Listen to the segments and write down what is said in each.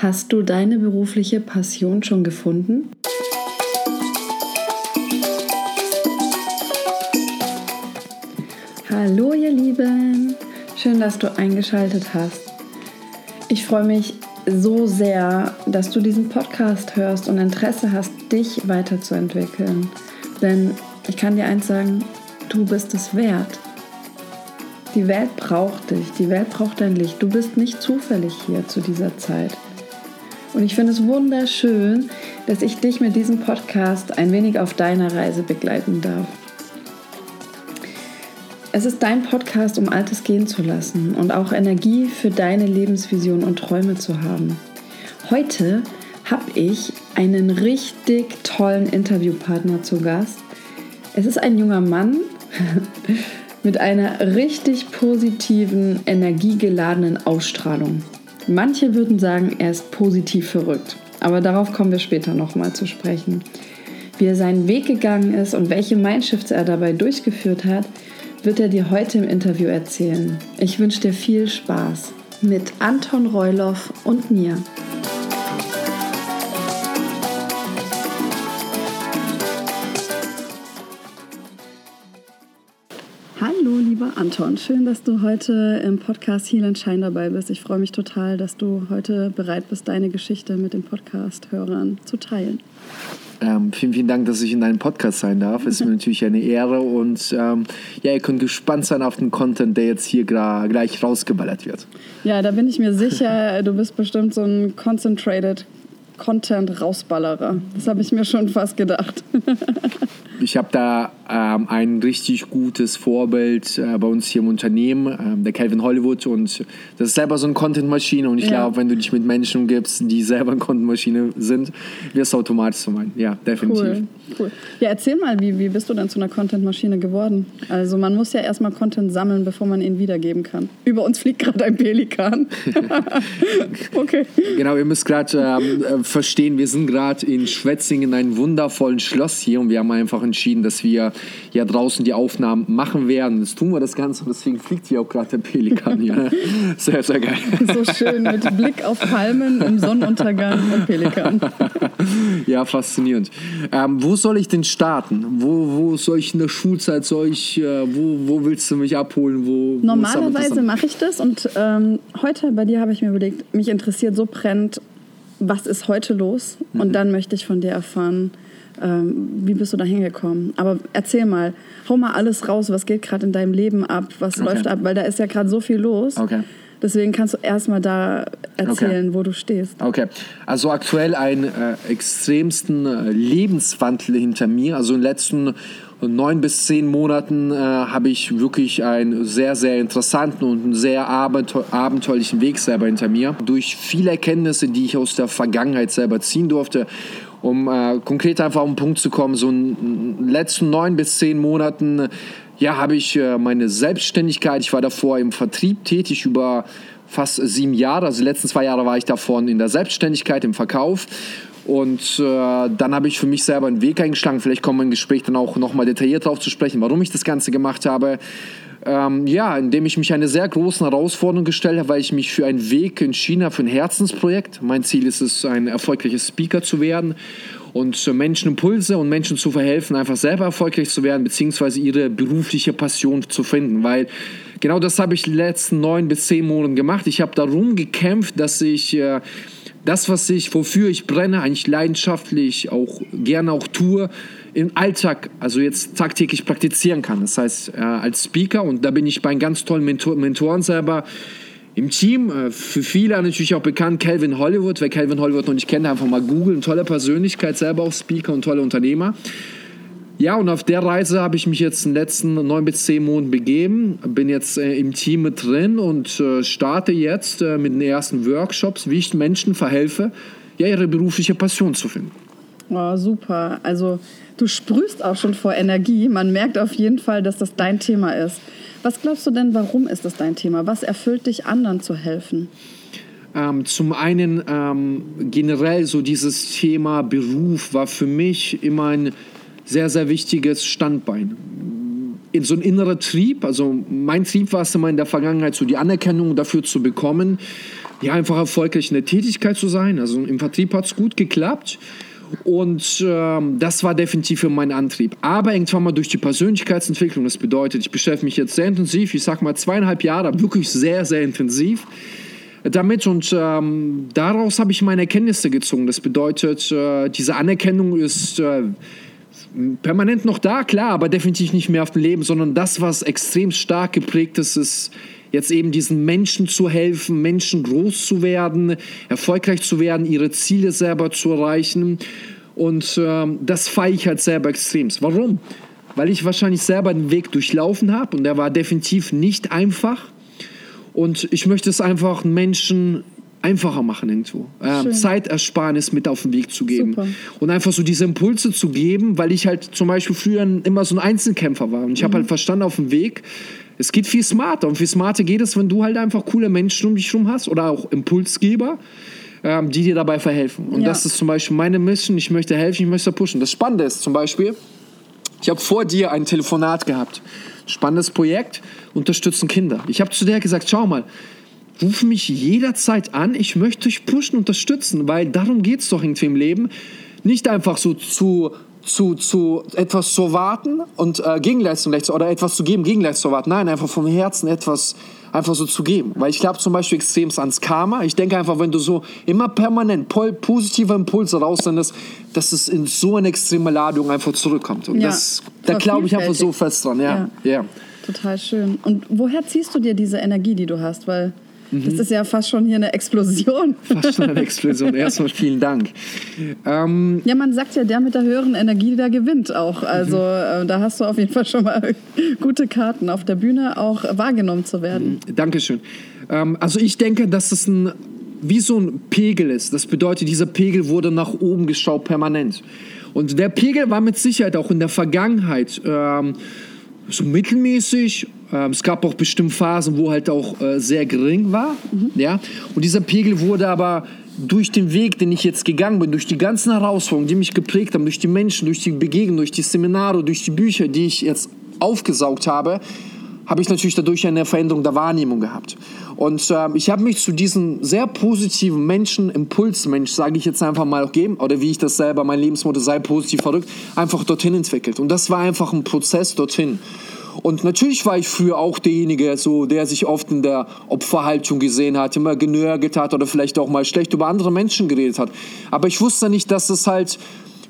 Hast du deine berufliche Passion schon gefunden? Hallo ihr Lieben, schön, dass du eingeschaltet hast. Ich freue mich so sehr, dass du diesen Podcast hörst und Interesse hast, dich weiterzuentwickeln. Denn ich kann dir eins sagen, du bist es wert. Die Welt braucht dich, die Welt braucht dein Licht. Du bist nicht zufällig hier zu dieser Zeit. Und ich finde es wunderschön, dass ich dich mit diesem Podcast ein wenig auf deiner Reise begleiten darf. Es ist dein Podcast, um Altes gehen zu lassen und auch Energie für deine Lebensvision und Träume zu haben. Heute habe ich einen richtig tollen Interviewpartner zu Gast. Es ist ein junger Mann mit einer richtig positiven, energiegeladenen Ausstrahlung. Manche würden sagen, er ist positiv verrückt. Aber darauf kommen wir später nochmal zu sprechen. Wie er seinen Weg gegangen ist und welche Mindshifts er dabei durchgeführt hat, wird er dir heute im Interview erzählen. Ich wünsche dir viel Spaß mit Anton Reuloff und mir. Lieber Anton, schön, dass du heute im Podcast Heal and Shine dabei bist. Ich freue mich total, dass du heute bereit bist, deine Geschichte mit den Podcast-Hörern zu teilen. Ähm, vielen, vielen Dank, dass ich in deinem Podcast sein darf. Es ist mir natürlich eine Ehre und ähm, ja, ihr könnt gespannt sein auf den Content, der jetzt hier gleich rausgeballert wird. Ja, da bin ich mir sicher, du bist bestimmt so ein concentrated Content-Rausballerer. Das habe ich mir schon fast gedacht. ich habe da ähm, ein richtig gutes Vorbild äh, bei uns hier im Unternehmen, ähm, der Calvin Hollywood. Und das ist selber so eine Content-Maschine. Und ich ja. glaube, wenn du dich mit Menschen umgibst, die selber eine Content-Maschine sind, wirst du automatisch so meinen. Ja, definitiv. Cool. cool. Ja, erzähl mal, wie, wie bist du dann zu einer Content-Maschine geworden? Also man muss ja erstmal Content sammeln, bevor man ihn wiedergeben kann. Über uns fliegt gerade ein Pelikan. okay. Genau, ihr müsst gerade ähm, äh, verstehen, wir sind gerade in Schwetzingen in einem wundervollen Schloss hier und wir haben einfach entschieden, dass wir ja draußen die Aufnahmen machen werden. Jetzt tun wir das Ganze und deswegen fliegt hier auch gerade der Pelikan hier. Sehr, sehr geil. So schön mit Blick auf Palmen im Sonnenuntergang und Pelikan. Ja, faszinierend. Ähm, wo soll ich denn starten? Wo, wo soll ich in der Schulzeit, soll ich, äh, wo, wo willst du mich abholen? Wo, Normalerweise mache ich das und ähm, heute bei dir habe ich mir überlegt, mich interessiert so brennt, was ist heute los? Mhm. Und dann möchte ich von dir erfahren, ähm, wie bist du da hingekommen? Aber erzähl mal, hau mal alles raus, was geht gerade in deinem Leben ab, was okay. läuft ab, weil da ist ja gerade so viel los. Okay. Deswegen kannst du erstmal da erzählen, okay. wo du stehst. Okay, also aktuell einen äh, extremsten äh, Lebenswandel hinter mir. Also in den letzten neun bis zehn Monaten äh, habe ich wirklich einen sehr, sehr interessanten und einen sehr abenteuerlichen Weg selber hinter mir. Durch viele Erkenntnisse, die ich aus der Vergangenheit selber ziehen durfte um äh, konkret einfach auf den Punkt zu kommen, so in den letzten neun bis zehn Monaten, ja, habe ich äh, meine Selbstständigkeit, ich war davor im Vertrieb tätig über fast sieben Jahre, also die letzten zwei Jahre war ich davon in der Selbstständigkeit, im Verkauf und äh, dann habe ich für mich selber einen Weg eingeschlagen. Vielleicht kommen wir im Gespräch dann auch nochmal detailliert darauf zu sprechen, warum ich das Ganze gemacht habe. Ähm, ja, indem ich mich eine sehr großen Herausforderung gestellt habe, weil ich mich für einen Weg in China, für ein Herzensprojekt, mein Ziel ist es, ein erfolgreicher Speaker zu werden und Menschen Impulse und Menschen zu verhelfen, einfach selber erfolgreich zu werden, beziehungsweise ihre berufliche Passion zu finden, weil genau das habe ich die letzten neun bis zehn Monate gemacht. Ich habe darum gekämpft, dass ich äh, das, was ich, wofür ich brenne, eigentlich leidenschaftlich auch gerne auch tue, im Alltag, also jetzt tagtäglich praktizieren kann. Das heißt, äh, als Speaker, und da bin ich bei ganz tollen Mentor Mentoren selber im Team, äh, für viele natürlich auch bekannt, Calvin Hollywood. Wer Calvin Hollywood noch nicht kennt, einfach mal googeln. Tolle Persönlichkeit, selber auch Speaker und tolle Unternehmer. Ja, und auf der Reise habe ich mich jetzt in den letzten neun bis zehn Monaten begeben. Bin jetzt äh, im Team mit drin und äh, starte jetzt äh, mit den ersten Workshops, wie ich Menschen verhelfe, ja, ihre berufliche Passion zu finden. Oh, super. Also Du sprühst auch schon vor Energie. Man merkt auf jeden Fall, dass das dein Thema ist. Was glaubst du denn, warum ist das dein Thema? Was erfüllt dich, anderen zu helfen? Ähm, zum einen ähm, generell so dieses Thema Beruf war für mich immer ein sehr, sehr wichtiges Standbein. in so ein innerer Trieb. Also mein Trieb war es immer in der Vergangenheit, so die Anerkennung dafür zu bekommen, ja, einfach erfolgreich in der Tätigkeit zu sein. Also im Vertrieb hat es gut geklappt. Und ähm, das war definitiv meinen Antrieb. Aber irgendwann mal durch die Persönlichkeitsentwicklung, das bedeutet, ich beschäftige mich jetzt sehr intensiv, ich sag mal zweieinhalb Jahre, wirklich sehr, sehr intensiv damit und ähm, daraus habe ich meine Erkenntnisse gezogen. Das bedeutet, äh, diese Anerkennung ist äh, permanent noch da, klar, aber definitiv nicht mehr auf dem Leben, sondern das, was extrem stark geprägt ist, ist jetzt eben diesen Menschen zu helfen, Menschen groß zu werden, erfolgreich zu werden, ihre Ziele selber zu erreichen. Und ähm, das feiere ich halt selber extrem. Warum? Weil ich wahrscheinlich selber den Weg durchlaufen habe und der war definitiv nicht einfach. Und ich möchte es einfach Menschen einfacher machen irgendwo. Ähm, Zeitersparnis mit auf den Weg zu geben. Super. Und einfach so diese Impulse zu geben, weil ich halt zum Beispiel früher immer so ein Einzelkämpfer war. Und ich mhm. habe halt verstanden auf dem Weg, es geht viel smarter. Und viel smarter geht es, wenn du halt einfach coole Menschen um dich herum hast oder auch Impulsgeber, ähm, die dir dabei verhelfen. Und ja. das ist zum Beispiel meine Mission. Ich möchte helfen, ich möchte pushen. Das Spannende ist zum Beispiel, ich habe vor dir ein Telefonat gehabt. Spannendes Projekt, unterstützen Kinder. Ich habe zu der gesagt, schau mal, ruf mich jederzeit an, ich möchte dich pushen, unterstützen, weil darum geht es doch irgendwie im Leben. Nicht einfach so zu zu, zu etwas zu erwarten und äh, Gegenleistung oder etwas zu geben, Gegenleistung zu erwarten. Nein, einfach vom Herzen etwas einfach so zu geben. Weil ich glaube zum Beispiel extrem ans Karma. Ich denke einfach, wenn du so immer permanent positive Impulse raussendest, dass es in so eine extreme Ladung einfach zurückkommt. Und ja, das, da glaube ich einfach so fest dran. Ja, ja. ja. Total schön. Und woher ziehst du dir diese Energie, die du hast? Weil Mhm. Das ist ja fast schon hier eine Explosion. Fast schon eine Explosion. Erstmal vielen Dank. Ähm ja, man sagt ja, der mit der höheren Energie, der gewinnt auch. Also mhm. äh, da hast du auf jeden Fall schon mal gute Karten auf der Bühne auch wahrgenommen zu werden. Mhm. Dankeschön. Ähm, also ich denke, dass es ein wie so ein Pegel ist. Das bedeutet, dieser Pegel wurde nach oben geschaut permanent. Und der Pegel war mit Sicherheit auch in der Vergangenheit ähm, so mittelmäßig ähm, es gab auch bestimmt Phasen, wo halt auch äh, sehr gering war. Mhm. Ja? Und dieser Pegel wurde aber durch den Weg, den ich jetzt gegangen bin, durch die ganzen Herausforderungen, die mich geprägt haben, durch die Menschen, durch die Begegnungen, durch die Seminare, durch die Bücher, die ich jetzt aufgesaugt habe, habe ich natürlich dadurch eine Veränderung der Wahrnehmung gehabt. Und äh, ich habe mich zu diesem sehr positiven Menschen, Impulsmensch, sage ich jetzt einfach mal auch geben, oder wie ich das selber, mein Lebensmotto sei positiv verrückt, einfach dorthin entwickelt. Und das war einfach ein Prozess dorthin. Und natürlich war ich früher auch derjenige, so, der sich oft in der Opferhaltung gesehen hat, immer genörgelt hat oder vielleicht auch mal schlecht über andere Menschen geredet hat. Aber ich wusste nicht, dass es halt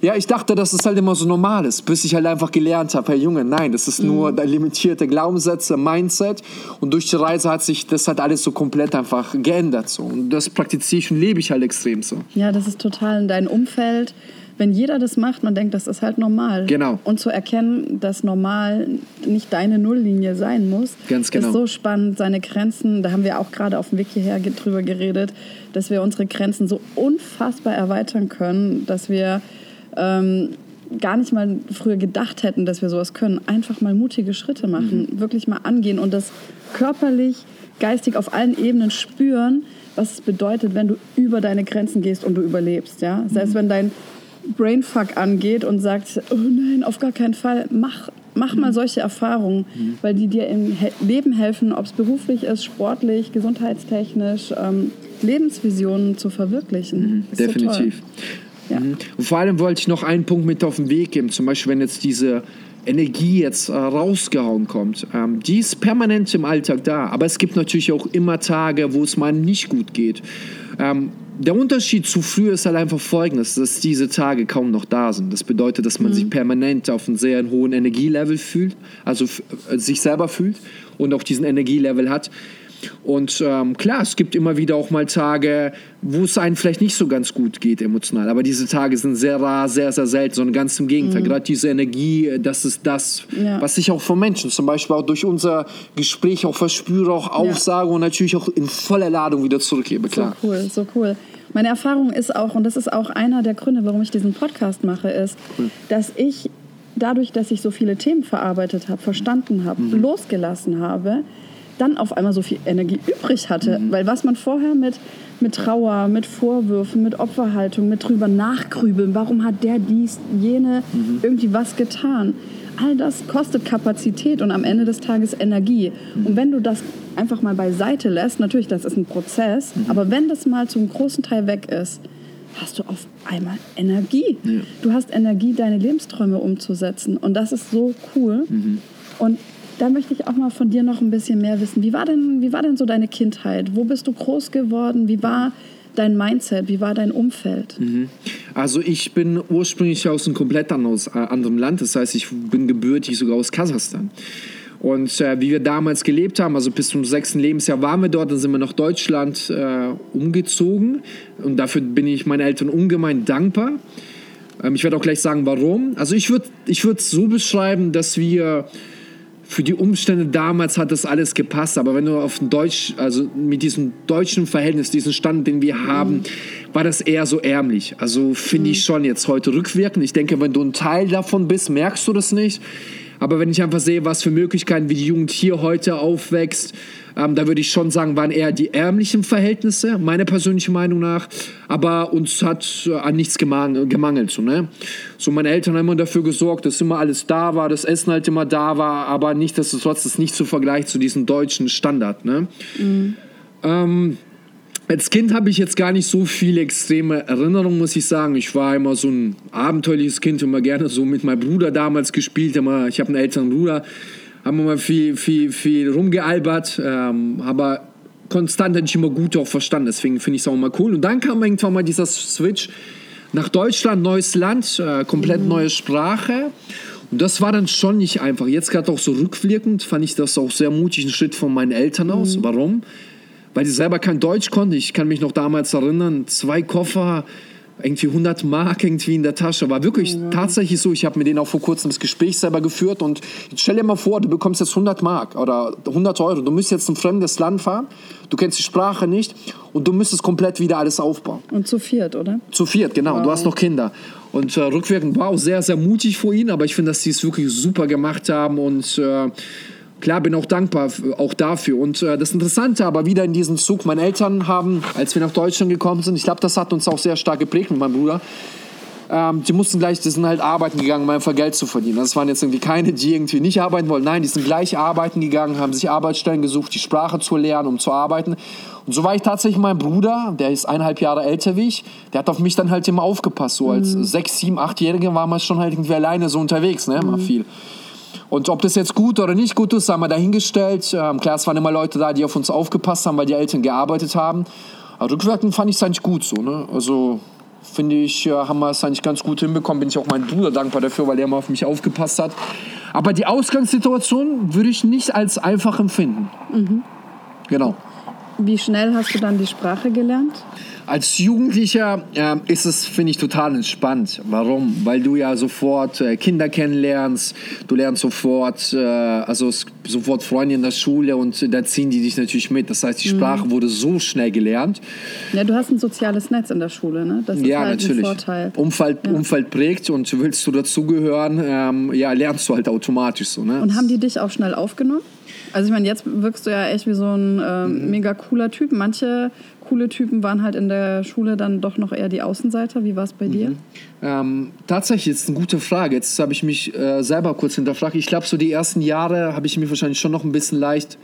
ja, ich dachte, dass es halt immer so normal ist, bis ich halt einfach gelernt habe, Herr Junge, nein, das ist nur mhm. limitierte Glaubenssätze, Mindset und durch die Reise hat sich das halt alles so komplett einfach geändert so und das praktiziere ich und lebe ich halt extrem so. Ja, das ist total in deinem Umfeld wenn jeder das macht, man denkt, das ist halt normal. Genau. Und zu erkennen, dass normal nicht deine Nulllinie sein muss, Ganz genau. ist so spannend. Seine Grenzen, da haben wir auch gerade auf dem Weg hierher drüber geredet, dass wir unsere Grenzen so unfassbar erweitern können, dass wir ähm, gar nicht mal früher gedacht hätten, dass wir sowas können. Einfach mal mutige Schritte machen, mhm. wirklich mal angehen und das körperlich, geistig auf allen Ebenen spüren, was es bedeutet, wenn du über deine Grenzen gehst und du überlebst. Ja? Selbst mhm. wenn dein Brainfuck angeht und sagt, oh nein, auf gar keinen Fall, mach, mach mal solche Erfahrungen, mhm. weil die dir im Leben helfen, ob es beruflich ist, sportlich, gesundheitstechnisch, ähm, Lebensvisionen zu verwirklichen. Mhm. Definitiv. So ja. Mhm. Und vor allem wollte ich noch einen Punkt mit auf den Weg geben, zum Beispiel wenn jetzt diese Energie jetzt äh, rausgehauen kommt, ähm, die ist permanent im Alltag da, aber es gibt natürlich auch immer Tage, wo es mal nicht gut geht. Ähm, der Unterschied zu früher ist halt einfach folgendes, dass diese Tage kaum noch da sind. Das bedeutet, dass man mhm. sich permanent auf einem sehr hohen Energielevel fühlt, also äh, sich selber fühlt und auch diesen Energielevel hat. Und ähm, klar, es gibt immer wieder auch mal Tage, wo es einem vielleicht nicht so ganz gut geht emotional. Aber diese Tage sind sehr rar, sehr, sehr selten, sondern ganz im Gegenteil. Mhm. Gerade diese Energie, das ist das, ja. was ich auch von Menschen zum Beispiel auch durch unser Gespräch auch verspüre, auch aufsage ja. und natürlich auch in voller Ladung wieder zurückgebe. Klar. So cool, so cool. Meine Erfahrung ist auch, und das ist auch einer der Gründe, warum ich diesen Podcast mache, ist, mhm. dass ich dadurch, dass ich so viele Themen verarbeitet habe, verstanden habe, mhm. losgelassen habe, dann auf einmal so viel Energie übrig hatte. Mhm. Weil was man vorher mit, mit Trauer, mit Vorwürfen, mit Opferhaltung, mit drüber nachgrübeln, warum hat der dies, jene mhm. irgendwie was getan, all das kostet Kapazität und am Ende des Tages Energie. Und wenn du das einfach mal beiseite lässt, natürlich, das ist ein Prozess, mhm. aber wenn das mal zum großen Teil weg ist, hast du auf einmal Energie. Ja. Du hast Energie, deine Lebensträume umzusetzen. Und das ist so cool. Mhm. Und da möchte ich auch mal von dir noch ein bisschen mehr wissen. Wie war denn, wie war denn so deine Kindheit? Wo bist du groß geworden? Wie war dein Mindset? Wie war dein Umfeld? Mhm. Also ich bin ursprünglich aus einem komplett äh, anderem Land. Das heißt, ich bin gebürtig sogar aus Kasachstan. Und äh, wie wir damals gelebt haben, also bis zum sechsten Lebensjahr waren wir dort, dann sind wir nach Deutschland äh, umgezogen. Und dafür bin ich meinen Eltern ungemein dankbar. Ähm, ich werde auch gleich sagen, warum. Also ich würde es würd so beschreiben, dass wir für die Umstände damals hat das alles gepasst, aber wenn du auf Deutsch, also mit diesem deutschen Verhältnis, diesen Stand, den wir haben, mhm. war das eher so ärmlich. Also finde mhm. ich schon jetzt heute rückwirkend. Ich denke, wenn du ein Teil davon bist, merkst du das nicht. Aber wenn ich einfach sehe, was für Möglichkeiten, wie die Jugend hier heute aufwächst, ähm, da würde ich schon sagen, waren eher die ärmlichen Verhältnisse, meiner persönlichen Meinung nach. Aber uns hat äh, an nichts gemangelt. So, ne? so, meine Eltern haben immer dafür gesorgt, dass immer alles da war, das Essen halt immer da war, aber nichtsdestotrotz ist nicht zu vergleichen zu diesem deutschen Standard. Ne? Mhm. Ähm, als Kind habe ich jetzt gar nicht so viele extreme Erinnerungen, muss ich sagen. Ich war immer so ein abenteuerliches Kind, immer gerne so mit meinem Bruder damals gespielt. Immer, ich habe einen älteren Bruder, haben wir mal viel, viel, viel rumgealbert, ähm, aber konstant hätte ich immer gut auch verstanden. Deswegen finde ich es auch mal cool. Und dann kam irgendwann mal dieser Switch nach Deutschland, neues Land, äh, komplett mhm. neue Sprache. Und das war dann schon nicht einfach. Jetzt gerade auch so rückwirkend fand ich das auch sehr mutig, ein Schritt von meinen Eltern aus. Mhm. Warum? Weil die selber kein Deutsch konnten. Ich kann mich noch damals erinnern, zwei Koffer, irgendwie 100 Mark irgendwie in der Tasche. War wirklich ja. tatsächlich so. Ich habe mit denen auch vor kurzem das Gespräch selber geführt und stell dir mal vor, du bekommst jetzt 100 Mark oder 100 Euro. Du müsst jetzt ein fremdes Land fahren, du kennst die Sprache nicht und du müsstest komplett wieder alles aufbauen. Und zu viert, oder? Zu viert, genau. Wow. Du hast noch Kinder. Und äh, rückwirkend war auch sehr, sehr mutig vor ihnen, aber ich finde, dass sie es wirklich super gemacht haben und äh, klar, bin auch dankbar auch dafür. Und äh, das Interessante aber wieder in diesem Zug, meine Eltern haben, als wir nach Deutschland gekommen sind, ich glaube, das hat uns auch sehr stark geprägt mit meinem Bruder, ähm, die mussten gleich, die sind halt arbeiten gegangen, um einfach Geld zu verdienen. Das waren jetzt irgendwie keine, die irgendwie nicht arbeiten wollten. Nein, die sind gleich arbeiten gegangen, haben sich Arbeitsstellen gesucht, die Sprache zu lernen, um zu arbeiten. Und so war ich tatsächlich mein Bruder, der ist eineinhalb Jahre älter wie ich, der hat auf mich dann halt immer aufgepasst. So als mhm. sechs, sieben, achtjährige waren wir schon halt irgendwie alleine so unterwegs, ne, mhm. viel. Und ob das jetzt gut oder nicht gut ist, haben wir dahingestellt. Ähm, klar, es waren immer Leute da, die auf uns aufgepasst haben, weil die Eltern gearbeitet haben. Aber rückwirkend fand ich es eigentlich gut so. Ne? Also finde ich, äh, haben wir es eigentlich ganz gut hinbekommen. Bin ich auch meinem Bruder dankbar dafür, weil er immer auf mich aufgepasst hat. Aber die Ausgangssituation würde ich nicht als einfach empfinden. Mhm. Genau. Wie schnell hast du dann die Sprache gelernt? Als Jugendlicher äh, ist es, finde ich, total entspannt. Warum? Weil du ja sofort äh, Kinder kennenlernst, du lernst sofort, äh, also sofort Freunde in der Schule und da ziehen die dich natürlich mit. Das heißt, die mhm. Sprache mhm. wurde so schnell gelernt. Ja, du hast ein soziales Netz in der Schule, ne? Das ist ja, halt natürlich. ein Vorteil. Umfeld, ja. Umfeld prägt und willst du dazugehören, ähm, ja, lernst du halt automatisch so. Ne? Und haben die dich auch schnell aufgenommen? Also ich meine, jetzt wirkst du ja echt wie so ein äh, mega cooler Typ. Manche coole Typen waren halt in der Schule dann doch noch eher die Außenseiter. Wie war es bei mhm. dir? Ähm, tatsächlich ist eine gute Frage. Jetzt habe ich mich äh, selber kurz hinterfragt. Ich glaube, so die ersten Jahre habe ich mich wahrscheinlich schon noch ein bisschen leicht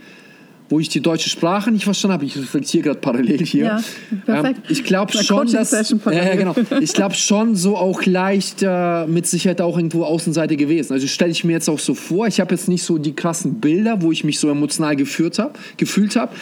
wo ich die deutsche Sprache nicht verstanden habe. Ich reflektiere gerade parallel hier. Ja, perfekt. Ähm, ich glaube schon, dass äh, genau. ich glaube schon so auch leicht äh, mit Sicherheit auch irgendwo Außenseite gewesen. Also stelle ich mir jetzt auch so vor. Ich habe jetzt nicht so die krassen Bilder, wo ich mich so emotional geführt habe, gefühlt habe,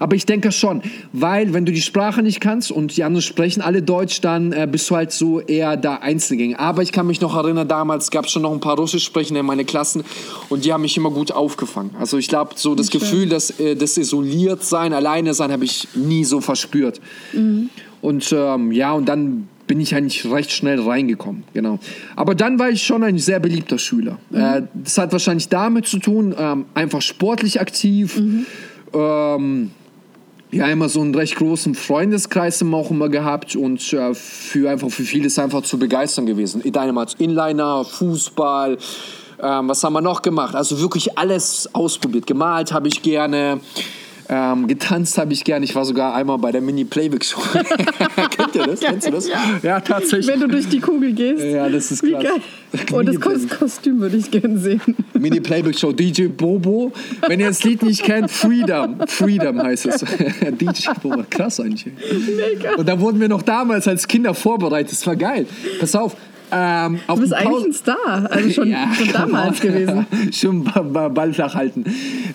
aber ich denke schon, weil wenn du die Sprache nicht kannst und die anderen sprechen alle Deutsch, dann äh, bist du halt so eher da Einzelgänger. Aber ich kann mich noch erinnern, damals gab es schon noch ein paar Russisch sprechende in meine Klassen und die haben mich immer gut aufgefangen. Also ich glaube so das. Gefühl, dass äh, das isoliert sein, alleine sein, habe ich nie so verspürt. Mhm. Und ähm, ja, und dann bin ich eigentlich recht schnell reingekommen, genau. Aber dann war ich schon ein sehr beliebter Schüler. Mhm. Äh, das hat wahrscheinlich damit zu tun, ähm, einfach sportlich aktiv, mhm. ähm, ja, immer so einen recht großen Freundeskreis immer auch immer gehabt und äh, für einfach für vieles einfach zu begeistern gewesen. Dynamite Inliner, Fußball, ähm, was haben wir noch gemacht? Also wirklich alles ausprobiert. Gemalt habe ich gerne. Ähm, getanzt habe ich gern. Ich war sogar einmal bei der Mini-Playback-Show. Kennt ihr das? Kennst du das? Ja. ja, tatsächlich. Wenn du durch die Kugel gehst. Ja, das ist Wie krass. geil. Oh, das Kos- Kostüm würde ich gerne sehen. Mini-Playback-Show, DJ Bobo. Wenn ihr das Lied nicht kennt, Freedom. Freedom heißt es. DJ Bobo, krass eigentlich. Mega. Und da wurden wir noch damals als Kinder vorbereitet. Das war geil. Pass auf. Ähm, Du bist eigentlich Pause- ein Star. Also schon, Ja, schon damals come on. gewesen. Schon ba- ba- Ball flach halten.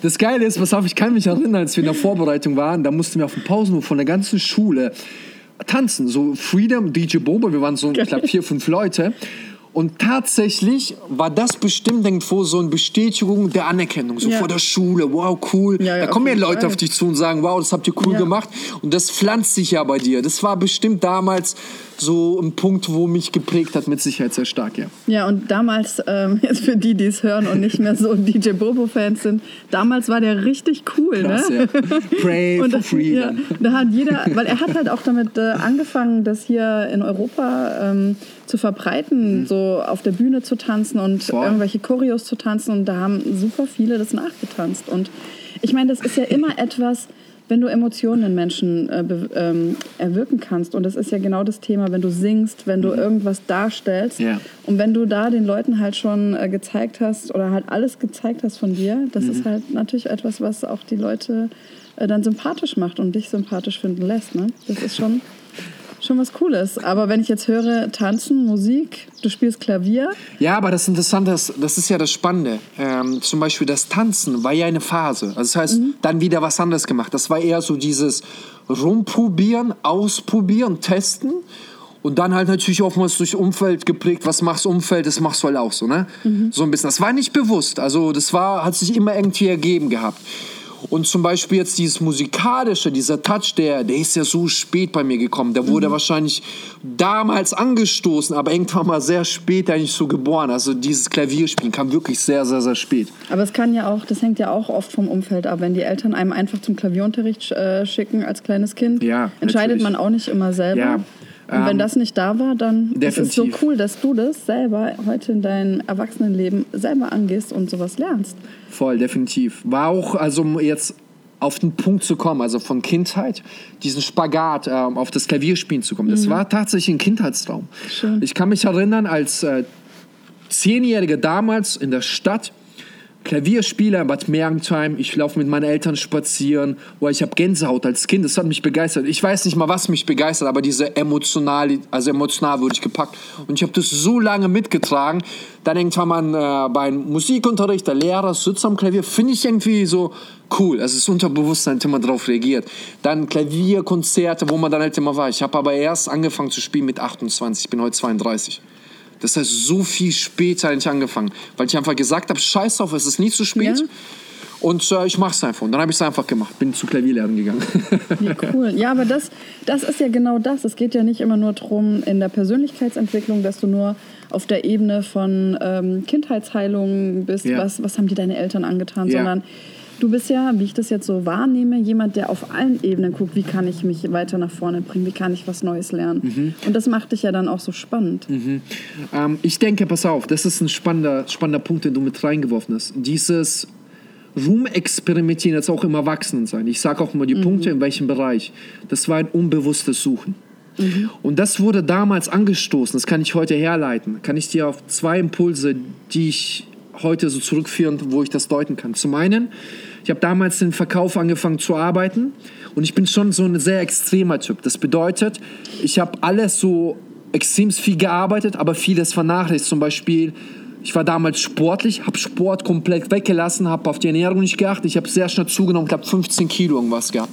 Das Geile ist, pass auf, ich kann mich erinnern, als wir in der Vorbereitung waren, da mussten wir auf dem Pausenhof von der ganzen Schule tanzen. So Freedom, DJ Bobo, wir waren so, ich glaube, vier, fünf Leute. Und tatsächlich war das bestimmt irgendwo so eine Bestätigung der Anerkennung, so Ja. vor der Schule, wow, cool. Ja, ja, da kommen ja Leute Fall. auf dich zu und sagen, wow, das habt ihr cool gemacht. Und das pflanzt sich ja bei dir. Das war bestimmt damals so ein Punkt, wo mich geprägt hat, mit Sicherheit sehr stark, ja. Ja, und damals, ähm, jetzt für die, die es hören und nicht mehr so DJ Bobo-Fans sind, damals war der richtig cool, Krass, ne? ja. Pray Und for da, ja, da hat jeder, weil er hat halt auch damit äh, angefangen, das hier in Europa ähm, zu verbreiten, so auf der Bühne zu tanzen und Mhm. Voll. irgendwelche Choreos zu tanzen und da haben super viele das nachgetanzt. Und ich meine, das ist ja immer etwas, wenn du Emotionen in Menschen äh, ähm, erwirken kannst. Und das ist ja genau das Thema, wenn du singst, wenn du irgendwas darstellst. Mhm. Ja. Und wenn du da den Leuten halt schon äh, gezeigt hast oder halt alles gezeigt hast von dir, das Mhm. ist halt natürlich etwas, was auch die Leute äh, dann sympathisch macht und dich sympathisch finden lässt. Ne? Das ist schon, schon was Cooles. Aber wenn ich jetzt höre, Tanzen, Musik, du spielst Klavier, Ja, aber das Interessante ist, das ist ja das Spannende. Ähm, zum Beispiel das Tanzen war ja eine Phase. Also das heißt, dann wieder was anderes gemacht. Das war eher so dieses Rumprobieren, Ausprobieren, Testen. Und dann halt natürlich oftmals durch Umfeld geprägt, was machst Umfeld, das machst du halt auch so, ne? So ein bisschen. Das war nicht bewusst. Also das war, hat sich immer irgendwie ergeben gehabt. Und zum Beispiel jetzt dieses musikalische, dieser Touch, der, der ist ja so spät bei mir gekommen. Der wurde wahrscheinlich damals angestoßen, aber irgendwann mal sehr spät eigentlich so geboren. Also dieses Klavierspielen kam wirklich sehr, sehr, sehr spät. aber es kann ja auch, das hängt ja auch oft vom Umfeld ab. Wenn die Eltern einem einfach zum Klavierunterricht äh, schicken als kleines Kind, Ja, entscheidet natürlich. man auch nicht immer selber. Ja, Und wenn ähm, das nicht da war, dann ist es so definitiv. cool, dass du das selber heute in deinem Erwachsenenleben selber angehst und sowas lernst. Voll, definitiv. War auch, also um jetzt auf den Punkt zu kommen, also von Kindheit, diesen Spagat ähm, auf das Klavierspielen zu kommen. Das war tatsächlich ein Kindheitstraum. Schön. Ich kann mich erinnern, als äh, Zehnjähriger damals in der Stadt, Klavierspieler in Bad Mergentheim, ich laufe mit meinen Eltern spazieren, wo ich habe Gänsehaut als Kind, das hat mich begeistert. Ich weiß nicht mal, was mich begeistert, aber diese emotional, also emotional wurde ich gepackt. Und ich habe das so lange mitgetragen. Dann irgendwann mal äh, beim Musikunterricht, der Lehrer sitzt am Klavier, finde ich irgendwie so cool. Also das Unterbewusstsein hat immer darauf reagiert. Dann Klavierkonzerte, wo man dann halt immer war. Ich habe aber erst angefangen zu spielen mit 28, ich bin heute 32. Das heißt, so viel später eigentlich angefangen, weil ich einfach gesagt habe, scheiß drauf, es ist nie zu spät. Ja. Und äh, ich mache es einfach. Und dann habe ich es einfach gemacht. Bin zu Klavierlernen gegangen. Ja, cool. Ja, aber das, das ist ja genau das. Es geht ja nicht immer nur darum, in der Persönlichkeitsentwicklung, dass du nur auf der Ebene von ähm, Kindheitsheilung bist, Ja. was, was haben dir deine Eltern angetan, Ja. sondern du bist ja, wie ich das jetzt so wahrnehme, jemand, der auf allen Ebenen guckt, wie kann ich mich weiter nach vorne bringen, wie kann ich was Neues lernen. Mhm. Und das macht dich ja dann auch so spannend. ähm, ich denke, pass auf, das ist ein spannender, spannender Punkt, den du mit reingeworfen hast. Dieses Rumexperimentieren jetzt auch im Erwachsenensein. Ich sage auch immer die Punkte, in welchem Bereich. Das war ein unbewusstes Suchen. Und das wurde damals angestoßen, das kann ich heute herleiten. Kann ich dir auf zwei Impulse, die ich heute so zurückführen, wo ich das deuten kann. Zum einen, ich habe damals den Verkauf angefangen zu arbeiten und ich bin schon so ein sehr extremer Typ. Das bedeutet, ich habe alles so extrem viel gearbeitet, aber vieles vernachlässigt. Zum Beispiel, ich war damals sportlich, habe Sport komplett weggelassen, habe auf die Ernährung nicht geachtet. Ich habe sehr schnell zugenommen, ich habe 15 Kilo irgendwas gehabt.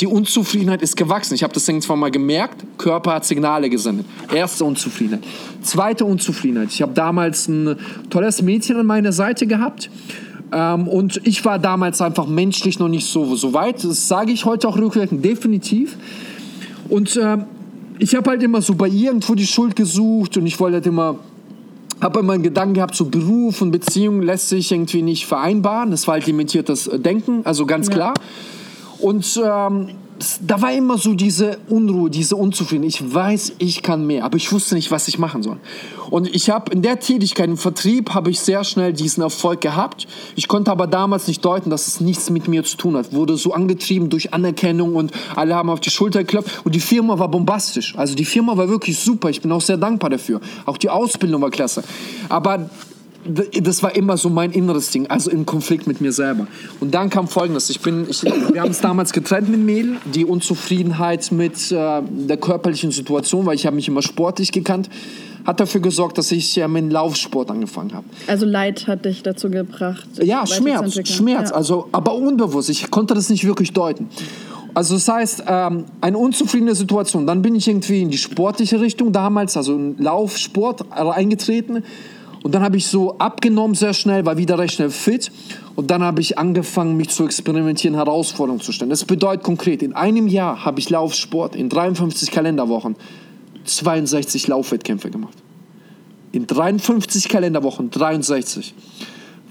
Die Unzufriedenheit ist gewachsen. Ich habe das irgendwann mal gemerkt. Körper hat Signale gesendet. Erste Unzufriedenheit. Zweite Unzufriedenheit. Ich habe damals ein tolles Mädchen an meiner Seite gehabt. Ähm, und ich war damals einfach menschlich noch nicht so, so weit. Das sage ich heute auch rückwirkend, definitiv. Und ähm, ich habe halt immer so bei ihr irgendwo die Schuld gesucht und ich wollte halt immer habe immer einen Gedanken gehabt, so Beruf und Beziehung lässt sich irgendwie nicht vereinbaren. Das war halt limitiertes Denken, also ganz Ja. klar. Und ähm, da war immer so diese Unruhe, diese Unzufriedenheit. Ich weiß, ich kann mehr, aber ich wusste nicht, was ich machen soll. Und ich habe in der Tätigkeit im Vertrieb habe ich sehr schnell diesen Erfolg gehabt. Ich konnte aber damals nicht deuten, dass es nichts mit mir zu tun hat. Wurde so angetrieben durch Anerkennung und alle haben auf die Schulter geklopft und die Firma war bombastisch. Also die Firma war wirklich super. Ich bin auch sehr dankbar dafür. Auch die Ausbildung war klasse. Aber das war immer so mein inneres Ding, also im Konflikt mit mir selber. Und dann kam Folgendes: Ich bin, ich, wir haben uns damals getrennt mit Mädel, die Unzufriedenheit mit äh, der körperlichen Situation, weil ich habe mich immer sportlich gekannt, hat dafür gesorgt, dass ich äh, mit Laufsport angefangen habe. Also Leid hat dich dazu gebracht. Ja, Schmerz, Schmerz, ja. also aber unbewusst. Ich konnte das nicht wirklich deuten. Also das heißt, ähm, eine unzufriedene Situation. Dann bin ich irgendwie in die sportliche Richtung damals, also in Laufsport eingetreten und dann habe ich so abgenommen sehr schnell, war wieder recht schnell fit. Und dann habe ich angefangen, mich zu experimentieren, Herausforderungen zu stellen. Das bedeutet konkret, in einem Jahr habe ich Laufsport in 53 Kalenderwochen 62 Laufwettkämpfe gemacht. In 53 Kalenderwochen 63.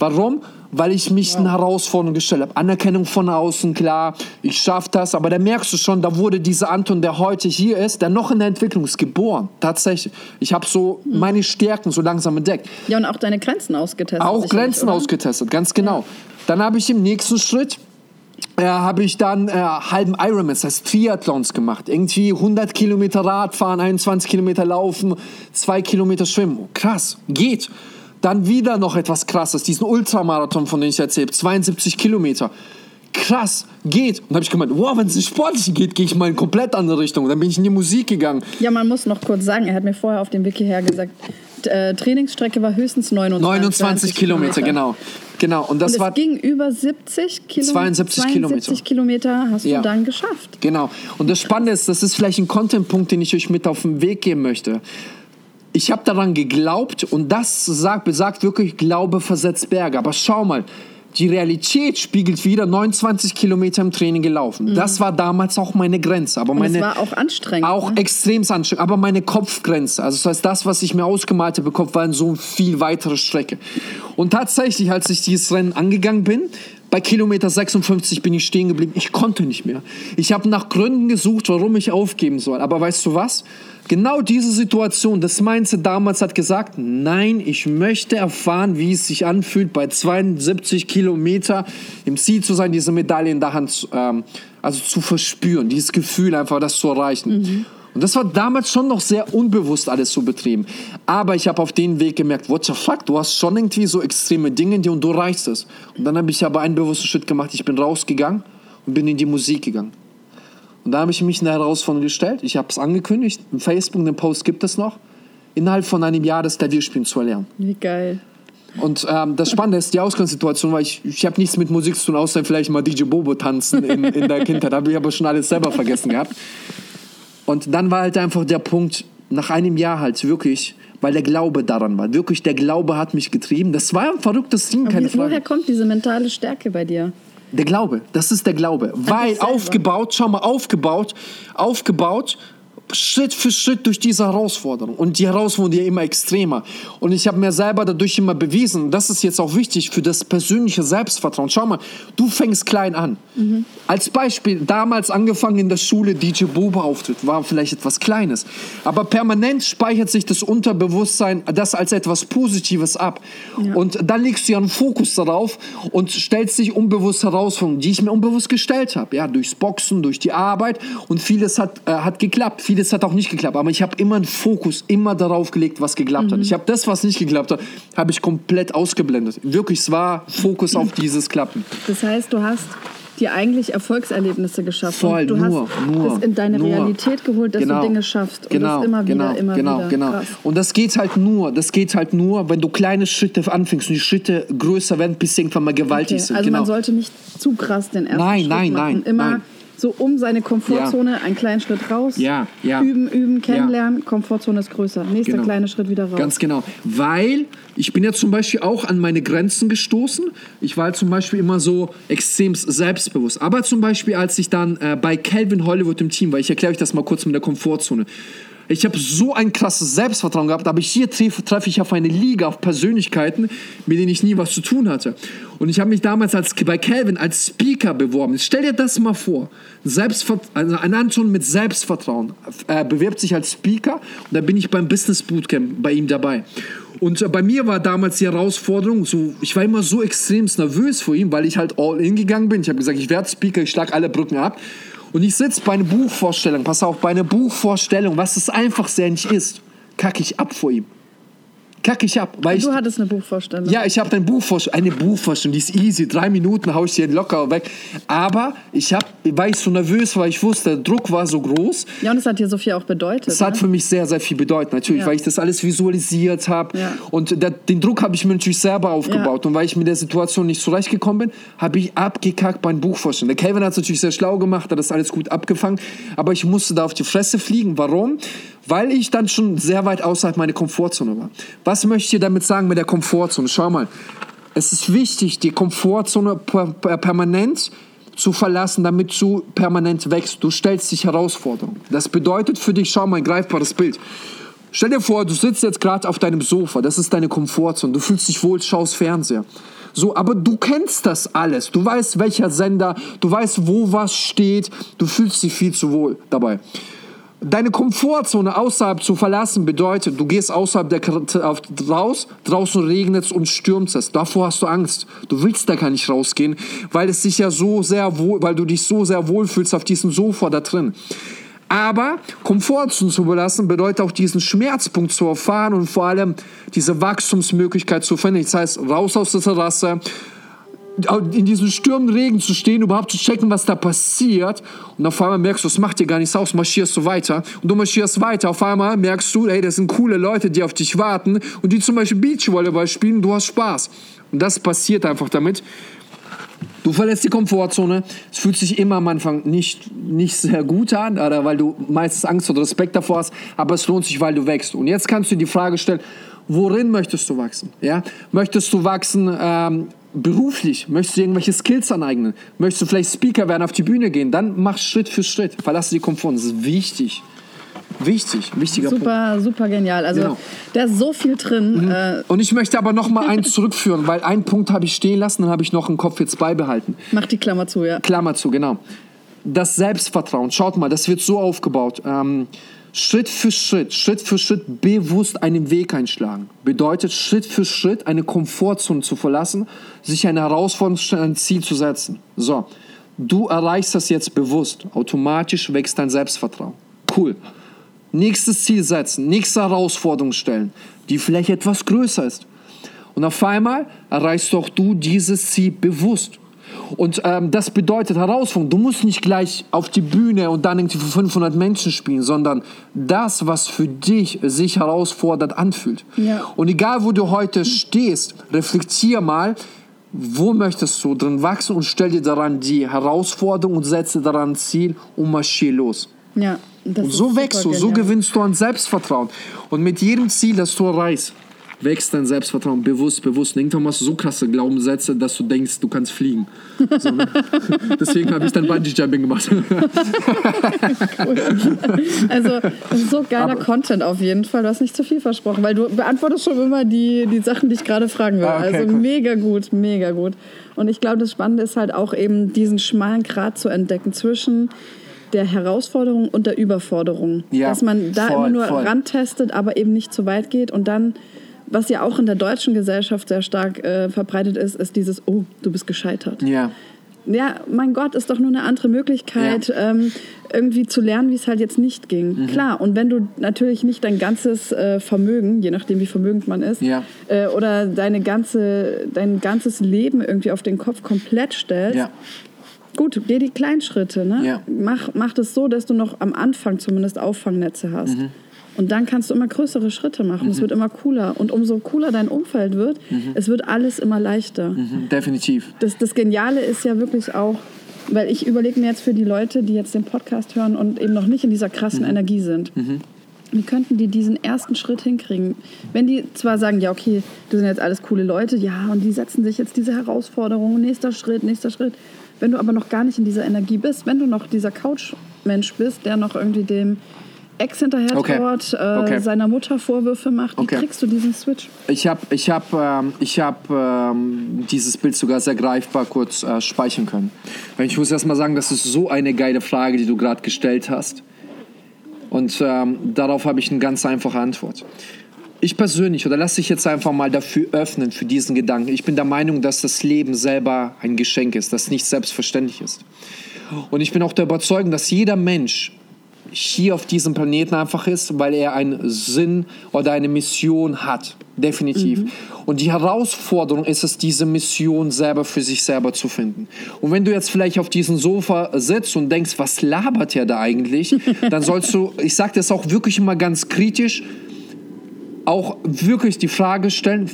Warum? Weil ich mich ja. eine Herausforderung gestellt habe. Anerkennung von außen, klar, ich schaffe das, aber da merkst du schon, da wurde dieser Anton, der heute hier ist, der noch in der Entwicklung ist, geboren. Tatsächlich. Ich habe so mhm. meine Stärken so langsam entdeckt. Ja, und auch deine Grenzen ausgetestet. Auch Grenzen oder? ausgetestet, ganz genau. Ja. Dann habe ich im nächsten Schritt äh, habe ich dann äh, halben Ironman, das heißt Triathlons gemacht. Irgendwie 100 Kilometer Radfahren, 21 Kilometer Laufen, 2 Kilometer Schwimmen. Krass, geht. Dann wieder noch etwas Krasses, diesen Ultramarathon, von dem ich erzählt 72 Kilometer. Krass, geht. Und habe ich gemeint, wow, wenn es nicht sportlich geht, gehe ich mal in komplett andere Richtung. Und dann bin ich in die Musik gegangen. Ja, man muss noch kurz sagen, er hat mir vorher auf dem Wiki her gesagt, äh, Trainingsstrecke war höchstens 29, 29 Kilometer, Kilometer, genau. Genau, und das und war. ging über 70 Kilometer. 72 Kilometer. Kilometer hast ja. du dann geschafft. Genau. Und das Spannende ist, das ist vielleicht ein Content-Punkt, den ich euch mit auf den Weg geben möchte ich habe daran geglaubt und das sagt, besagt wirklich, Glaube versetzt Berge. Aber schau mal, die Realität spiegelt wieder 29 Kilometer im Training gelaufen. Mhm. Das war damals auch meine Grenze. Aber meine, und das war auch anstrengend. Auch ne? extrem anstrengend. Aber meine Kopfgrenze, also das heißt, das, was ich mir ausgemalt habe, Kopf, war in so viel weitere Strecke. Und tatsächlich, als ich dieses Rennen angegangen bin, bei Kilometer 56 bin ich stehen geblieben. Ich konnte nicht mehr. Ich habe nach Gründen gesucht, warum ich aufgeben soll. Aber weißt du was? Genau diese Situation, das Mindset damals hat gesagt, nein, ich möchte erfahren, wie es sich anfühlt, bei 72 Kilometer im Ziel zu sein, diese Medaille in der Hand ähm, also zu verspüren, dieses Gefühl einfach, das zu erreichen. Mhm. Und das war damals schon noch sehr unbewusst alles so betrieben. Aber ich habe auf den Weg gemerkt, what the fuck, du hast schon irgendwie so extreme Dinge in dir und du reichst es. Und dann habe ich aber einen bewussten Schritt gemacht, ich bin rausgegangen und bin in die Musik gegangen. Und da habe ich mich eine Herausforderung gestellt. Ich habe es angekündigt. Im Facebook, den Post gibt es noch. Innerhalb von einem Jahr das Klavierspielen zu erlernen. Wie geil. Und ähm, das Spannende ist die Ausgangssituation, weil ich, ich habe nichts mit Musik zu tun, außer vielleicht mal DJ Bobo tanzen in, in der Kindheit. Da habe ich aber schon alles selber vergessen gehabt. Und dann war halt einfach der Punkt, nach einem Jahr halt wirklich, weil der Glaube daran war. Wirklich, der Glaube hat mich getrieben. Das war ein verrücktes Ding, keine Frage. Woher kommt diese mentale Stärke bei dir? Der Glaube, das ist der Glaube. Weil aufgebaut, schau mal, aufgebaut, aufgebaut Schritt für Schritt durch diese Herausforderung. Und die Herausforderung wird ja immer extremer. Und ich habe mir selber dadurch immer bewiesen, das ist jetzt auch wichtig für das persönliche Selbstvertrauen. Schau mal, du fängst klein an. Mhm. Als Beispiel, damals angefangen in der Schule, DJ Boba auftritt, war vielleicht etwas Kleines. Aber permanent speichert sich das Unterbewusstsein das als etwas Positives ab. Ja. Und dann legst du ja einen Fokus darauf und stellst dich unbewusst Herausforderungen, die ich mir unbewusst gestellt habe. Ja, durchs Boxen, durch die Arbeit. Und vieles hat, äh, hat geklappt. Vieles vieles hat auch nicht geklappt, aber ich habe immer einen Fokus immer darauf gelegt, was geklappt mhm. hat. Ich habe das, was nicht geklappt hat, habe ich komplett ausgeblendet. Wirklich, es war Fokus auf dieses Klappen. Das heißt, du hast dir eigentlich Erfolgserlebnisse geschaffen. Voll, du nur, hast nur, es in deine nur. Realität geholt, dass genau, du Dinge schaffst. Und genau, das immer genau, wieder, immer genau, wieder. Genau. Krass. Und das geht halt nur, das geht halt nur, wenn du kleine Schritte anfängst und die Schritte größer werden, bis sie irgendwann mal gewaltig okay, sind. Also genau. man sollte nicht zu krass den ersten nein, Schritt nein, machen. Nein, immer nein, so um seine Komfortzone, ja. einen kleinen Schritt raus. Ja, ja. Üben, üben, kennenlernen. Komfortzone ist größer. Nächster genau. kleine Schritt wieder raus. Ganz genau. Weil ich bin ja zum Beispiel auch an meine Grenzen gestoßen. Ich war halt zum Beispiel immer so extrem selbstbewusst. Aber zum Beispiel, als ich dann äh, bei Calvin Hollywood im Team war, ich erkläre euch das mal kurz mit der Komfortzone. Ich habe so ein krasses Selbstvertrauen gehabt, aber hier treffe treff ich auf eine Liga, auf Persönlichkeiten, mit denen ich nie was zu tun hatte. Und ich habe mich damals als, bei Calvin als Speaker beworben. Stell dir das mal vor. Also ein Anton mit Selbstvertrauen äh, bewirbt sich als Speaker und da bin ich beim Business Bootcamp bei ihm dabei. Und äh, bei mir war damals die Herausforderung, so, ich war immer so extrem nervös vor ihm, weil ich halt all in gegangen bin. Ich habe gesagt, ich werde Speaker, ich schlage alle Brücken ab. Und ich sitze bei einer Buchvorstellung, pass auf, bei einer Buchvorstellung, was das Einfachste nicht ist, kacke ich ab vor ihm kacke ich ab. Weil du ich, hattest eine Buchvorstellung. Ja, ich habe eine Buchvorstellung, eine Buchvorstellung, die ist easy. Drei Minuten haue ich die locker weg. Aber ich habe, weil ich so nervös war, ich wusste, der Druck war so groß. Ja, und es hat dir so viel auch bedeutet. Es ne? hat für mich sehr, sehr viel bedeutet, natürlich, ja. weil ich das alles visualisiert habe. Ja. Und der, den Druck habe ich mir natürlich selber aufgebaut. Ja. Und weil ich mit der Situation nicht zurechtgekommen bin, habe ich abgekackt bei einem Buchvorstellung. Der Calvin hat es natürlich sehr schlau gemacht, hat das alles gut abgefangen. Aber ich musste da auf die Fresse fliegen. Warum? Weil ich dann schon sehr weit außerhalb meiner Komfortzone war. Was möchte ich damit sagen mit der Komfortzone? Schau mal, es ist wichtig, die Komfortzone permanent zu verlassen, damit du permanent wächst. Du stellst dich Herausforderungen. Das bedeutet für dich, schau mal, ein greifbares Bild. Stell dir vor, du sitzt jetzt gerade auf deinem Sofa, das ist deine Komfortzone, du fühlst dich wohl, schaust Fernseher. So, aber du kennst das alles. Du weißt, welcher Sender, du weißt, wo was steht, du fühlst dich viel zu wohl dabei. Deine Komfortzone außerhalb zu verlassen bedeutet, du gehst außerhalb der raus, draußen regnet es und stürmt es. Davor hast du Angst. Du willst da gar nicht rausgehen, weil es sich ja so sehr wohl, weil du dich so sehr wohlfühlst auf diesem Sofa da drin. Aber Komfortzone zu belassen bedeutet auch diesen Schmerzpunkt zu erfahren und vor allem diese Wachstumsmöglichkeit zu finden. Das heißt, raus aus der Terrasse, in diesem stürmenden Regen zu stehen, überhaupt zu checken, was da passiert. Und auf einmal merkst du, es macht dir gar nichts aus, marschierst du weiter. Und du marschierst weiter. Auf einmal merkst du, ey, das sind coole Leute, die auf dich warten und die zum Beispiel Beachvolleyball spielen, du hast Spaß. Und das passiert einfach damit. Du verlässt die Komfortzone. Es fühlt sich immer am Anfang nicht, nicht sehr gut an, oder weil du meistens Angst oder Respekt davor hast, aber es lohnt sich, weil du wächst. Und jetzt kannst du die Frage stellen, worin möchtest du wachsen? Ja? Möchtest du wachsen ähm, beruflich, möchtest du irgendwelche Skills aneignen, möchtest du vielleicht Speaker werden, auf die Bühne gehen, dann mach Schritt für Schritt, verlasse die Komfort. Das ist wichtig. Wichtig, wichtiger super, Punkt. Super, genial. Also genau. da ist so viel drin. Mhm. Äh Und ich möchte aber noch mal eins zurückführen, weil einen Punkt habe ich stehen lassen, dann habe ich noch einen Kopf jetzt beibehalten. Mach die Klammer zu, ja. Klammer zu, genau. Das Selbstvertrauen, schaut mal, das wird so aufgebaut. Ähm, Schritt für Schritt, Schritt für Schritt bewusst einen Weg einschlagen. Bedeutet Schritt für Schritt eine Komfortzone zu verlassen, sich eine Herausforderung, ein Ziel zu setzen. So, du erreichst das jetzt bewusst. Automatisch wächst dein Selbstvertrauen. Cool. Nächstes Ziel setzen, nächste Herausforderung stellen, die vielleicht etwas größer ist. Und auf einmal erreichst auch du dieses Ziel bewusst. Und ähm, das bedeutet Herausforderung. Du musst nicht gleich auf die Bühne und dann irgendwie für 500 Menschen spielen, sondern das, was für dich sich herausfordernd anfühlt. Ja. Und egal, wo du heute stehst, reflektier mal, wo möchtest du drin wachsen und stell dir daran die Herausforderung und setze daran ein Ziel und marschier los. Ja, und so wächst du, so gewinnst du an Selbstvertrauen. Und mit jedem Ziel, das du erreichst, wächst dein Selbstvertrauen bewusst, bewusst. Und irgendwann machst du so krasse Glaubenssätze, dass du denkst, du kannst fliegen. So, ne? Deswegen habe ich dann Bungee-Jumping gemacht. cool. Also, so geiler Aber, Content auf jeden Fall. Du hast nicht zu viel versprochen, weil du beantwortest schon immer die, die Sachen, die ich gerade fragen will. Ah, okay, also cool. mega gut, mega gut. Und ich glaube, das Spannende ist halt auch eben diesen schmalen Grat zu entdecken zwischen der Herausforderung und der Überforderung. Ja, dass man da voll, immer nur voll. rantestet, aber eben nicht zu weit geht und dann was ja auch in der deutschen Gesellschaft sehr stark äh, verbreitet ist, ist dieses, oh, du bist gescheitert. Ja. Ja, mein Gott, ist doch nur eine andere Möglichkeit, ja. ähm, irgendwie zu lernen, wie es halt jetzt nicht ging. Mhm. Klar, und wenn du natürlich nicht dein ganzes äh, Vermögen, je nachdem wie vermögend man ist, ja. äh, oder deine ganze, dein ganzes Leben irgendwie auf den Kopf komplett stellst, ja. gut, geh die kleinen Schritte. Ne? Mach, mach das so, dass du noch am Anfang zumindest Auffangnetze hast. Mhm. Und dann kannst du immer größere Schritte machen. Mhm. Es wird immer cooler. Und umso cooler dein Umfeld wird, mhm. es wird alles immer leichter. Mhm. Definitiv. Das, das Geniale ist ja wirklich auch, weil ich überlege mir jetzt für die Leute, die jetzt den Podcast hören und eben noch nicht in dieser krassen mhm. Energie sind. Mhm. Wie könnten die diesen ersten Schritt hinkriegen? Wenn die zwar sagen, ja, okay, du sind jetzt alles coole Leute, ja, und die setzen sich jetzt diese Herausforderung, nächster Schritt, nächster Schritt. Wenn du aber noch gar nicht in dieser Energie bist, wenn du noch dieser Couch-Mensch bist, der noch irgendwie dem Ex hinterher Okay. trauert, äh, Okay. seiner Mutter Vorwürfe macht. Wie Okay. kriegst du diesen Switch? Ich habe ich hab, ähm, ich hab, ähm, dieses Bild sogar sehr greifbar kurz äh, speichern können. Ich muss erst mal sagen, das ist so eine geile Frage, die du gerade gestellt hast. Und ähm, darauf habe ich eine ganz einfache Antwort. Ich persönlich, oder lass dich jetzt einfach mal dafür öffnen, für diesen Gedanken. Ich bin der Meinung, dass das Leben selber ein Geschenk ist, das nicht selbstverständlich ist. Und ich bin auch der Überzeugung, dass jeder Mensch hier auf diesem Planeten einfach ist, weil er einen Sinn oder eine Mission hat. Definitiv. Und die Herausforderung ist es, diese Mission selber für sich selber zu finden. Und wenn du jetzt vielleicht auf diesem Sofa sitzt und denkst, was labert er da eigentlich, dann sollst du, ich sage das auch wirklich immer ganz kritisch, auch wirklich die Frage stellen,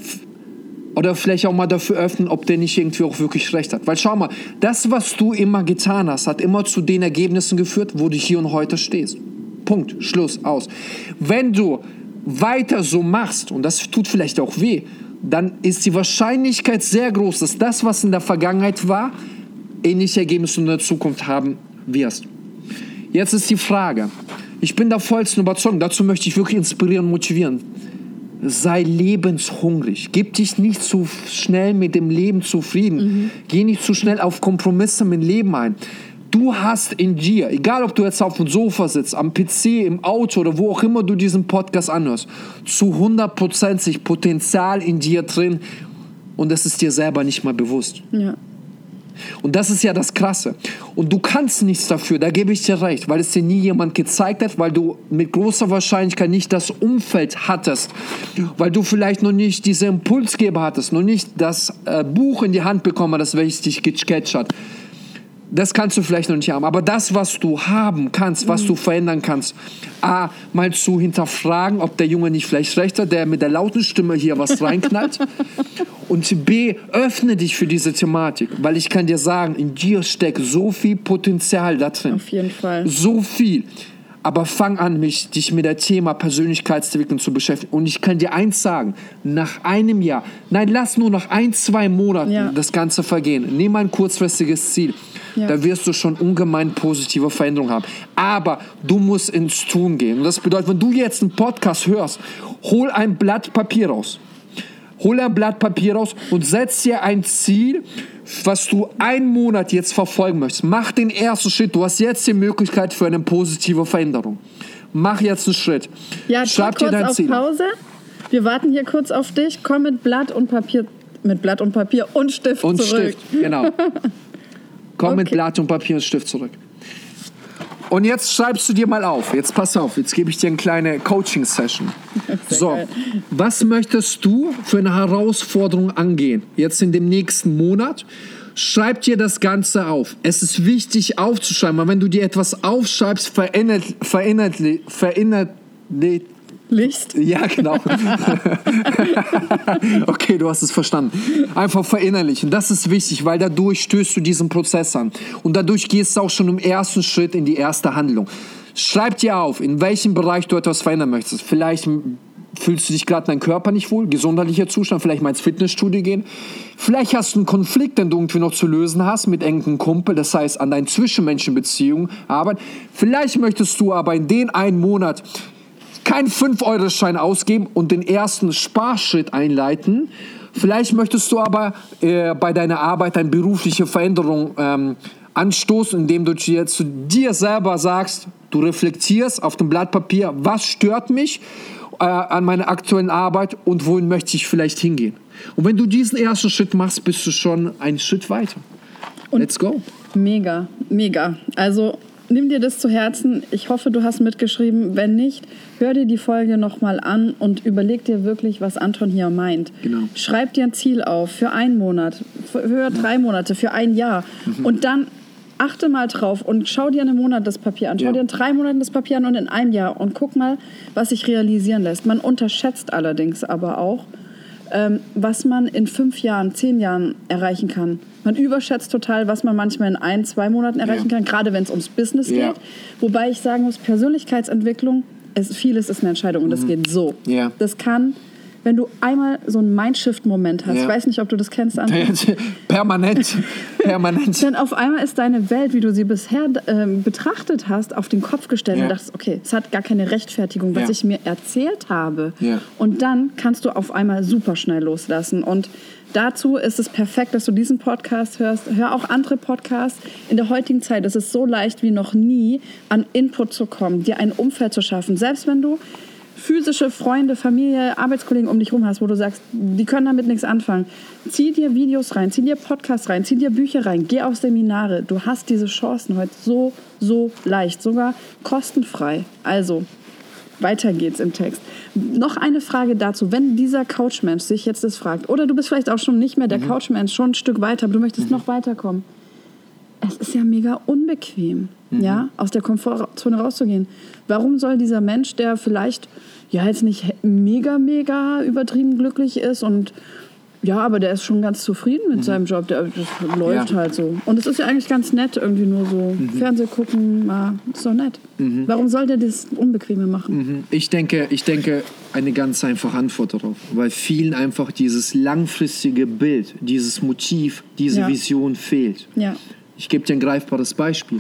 oder vielleicht auch mal dafür öffnen, ob der nicht irgendwie auch wirklich recht hat. Weil schau mal, das, was du immer getan hast, hat immer zu den Ergebnissen geführt, wo du hier und heute stehst. Punkt, Schluss, aus. Wenn du weiter so machst, und das tut vielleicht auch weh, dann ist die Wahrscheinlichkeit sehr groß, dass das, was in der Vergangenheit war, ähnliche Ergebnisse in der Zukunft haben wirst. Jetzt ist die Frage, ich bin der vollsten Überzeugung, dazu möchte ich wirklich inspirieren und motivieren. Sei lebenshungrig. Gib dich nicht zu schnell mit dem Leben zufrieden. Geh nicht zu schnell auf Kompromisse mit dem Leben ein. Du hast in dir, egal ob du jetzt auf dem Sofa sitzt, am PC, im Auto oder wo auch immer du diesen Podcast anhörst, zu 100% Potenzial in dir drin und das ist dir selber nicht mal bewusst. Ja. Und das ist ja das Krasse. Und du kannst nichts dafür, da gebe ich dir recht, weil es dir nie jemand gezeigt hat, weil du mit großer Wahrscheinlichkeit nicht das Umfeld hattest, weil du vielleicht noch nicht diese Impulsgeber hattest, noch nicht das äh, Buch in die Hand bekommen hast, welches dich gecatcht hat. Das kannst du vielleicht noch nicht haben. Aber das, was du haben kannst, was du verändern kannst, A, mal zu hinterfragen, ob der Junge nicht vielleicht recht hat, der mit der lauten Stimme hier was reinknallt. Und B, öffne dich für diese Thematik. Weil ich kann dir sagen, in dir steckt so viel Potenzial da drin. Auf jeden Fall. So viel. Aber fang an, mich, dich mit dem Thema Persönlichkeitsentwicklung zu beschäftigen. Und ich kann dir eins sagen, nach einem Jahr, nein, lass nur nach ein, zwei Monaten Ja. das Ganze vergehen. Nimm ein kurzfristiges Ziel. Ja. Da wirst du schon ungemein positive Veränderungen haben. Aber du musst ins Tun gehen. Und das bedeutet, wenn du jetzt einen Podcast hörst, hol ein Blatt Papier raus. Hol ein Blatt Papier raus und setz dir ein Ziel, was du einen Monat jetzt verfolgen möchtest. Mach den ersten Schritt. Du hast jetzt die Möglichkeit für eine positive Veränderung. Mach jetzt einen Schritt. Ja, Schreib dir dein auf Ziel. Pause. Wir warten hier kurz auf dich. Komm mit Blatt und Papier, mit Blatt und Papier und Stift Und zurück. Stift, genau. Komm mit Okay. Blatt und Papier und Stift zurück. Und jetzt schreibst du dir mal auf. Jetzt pass auf, jetzt gebe ich dir eine kleine Coaching-Session. So, was möchtest du für eine Herausforderung angehen? Jetzt in dem nächsten Monat? Schreib dir das Ganze auf. Es ist wichtig aufzuschreiben, weil wenn du dir etwas aufschreibst, verinnert, verinnert, verinnert, Licht. ja, genau. okay, du hast es verstanden. Einfach verinnerlichen. Das ist wichtig, weil dadurch stößt du diesen Prozess an. Und dadurch gehst du auch schon im ersten Schritt in die erste Handlung. Schreib dir auf, in welchem Bereich du etwas verändern möchtest. Vielleicht fühlst du dich gerade dein Körper nicht wohl, gesundheitlicher Zustand, vielleicht mal ins Fitnessstudio gehen. Vielleicht hast du einen Konflikt, den du irgendwie noch zu lösen hast mit engen Kumpel, das heißt an deinen Zwischenmenschenbeziehungen arbeiten. Vielleicht möchtest du aber in den einen Monat keinen 5-Euro-Schein ausgeben und den ersten Sparschritt einleiten. Vielleicht möchtest du aber äh, bei deiner Arbeit eine berufliche Veränderung ähm, anstoßen, indem du dir zu dir selber sagst, du reflektierst auf dem Blatt Papier, was stört mich äh, an meiner aktuellen Arbeit und wohin möchte ich vielleicht hingehen. Und wenn du diesen ersten Schritt machst, bist du schon einen Schritt weiter. Let's go. Mega, mega. Also nimm dir das zu Herzen. Ich hoffe, du hast mitgeschrieben. Wenn nicht, hör dir die Folge nochmal an und überleg dir wirklich, was Anton hier meint. Genau. Schreib dir ein Ziel auf für einen Monat, für, drei Monate, für ein Jahr. Mhm. Und dann achte mal drauf und schau dir einen Monat das Papier an. Schau Ja. dir in drei Monaten das Papier an und in einem Jahr und guck mal, was sich realisieren lässt. Man unterschätzt allerdings aber auch, ähm, was man in fünf Jahren, zehn Jahren erreichen kann. Man überschätzt total, was man manchmal in ein, zwei Monaten erreichen Ja. kann, gerade wenn es ums Business Ja. geht. Wobei ich sagen muss, Persönlichkeitsentwicklung, es, vieles ist eine Entscheidung und das geht so. Ja. Das kann, wenn du einmal so einen Mindshift-Moment hast, Ja. ich weiß nicht, ob du das kennst, André, Permanent. Permanent. dann auf einmal ist deine Welt, wie du sie bisher ähm, betrachtet hast, auf den Kopf gestellt Ja. und dachtest, okay, es hat gar keine Rechtfertigung, was Ja. ich mir erzählt habe. Und dann kannst du auf einmal super schnell loslassen. Und dazu ist es perfekt, dass du diesen Podcast hörst. Hör auch andere Podcasts. In der heutigen Zeit ist es so leicht wie noch nie, an Input zu kommen, dir ein Umfeld zu schaffen. Selbst wenn du physische Freunde, Familie, Arbeitskollegen um dich rum hast, wo du sagst, die können damit nichts anfangen. Zieh dir Videos rein, zieh dir Podcasts rein, zieh dir Bücher rein, geh auf Seminare. Du hast diese Chancen heute so, so leicht, sogar kostenfrei. Also, weiter geht's im Text. Noch eine Frage dazu. Wenn dieser Couchmensch sich jetzt das fragt, oder du bist vielleicht auch schon nicht mehr der Couchmensch, schon ein Stück weiter, aber du möchtest noch weiterkommen. Es ist ja mega unbequem, ja, aus der Komfortzone rauszugehen. Warum soll dieser Mensch, der vielleicht ja jetzt nicht mega, mega übertrieben glücklich ist und ja, aber der ist schon ganz zufrieden mit seinem Job, der, das läuft Ja. halt so. Und es ist ja eigentlich ganz nett, irgendwie nur so Fernseh gucken, mal, ist doch nett. Warum soll der das Unbequeme machen? Ich denke, ich denke, eine ganz einfache Antwort darauf. Weil vielen einfach dieses langfristige Bild, dieses Motiv, diese Ja. Vision fehlt. Ja. Ich gebe dir ein greifbares Beispiel.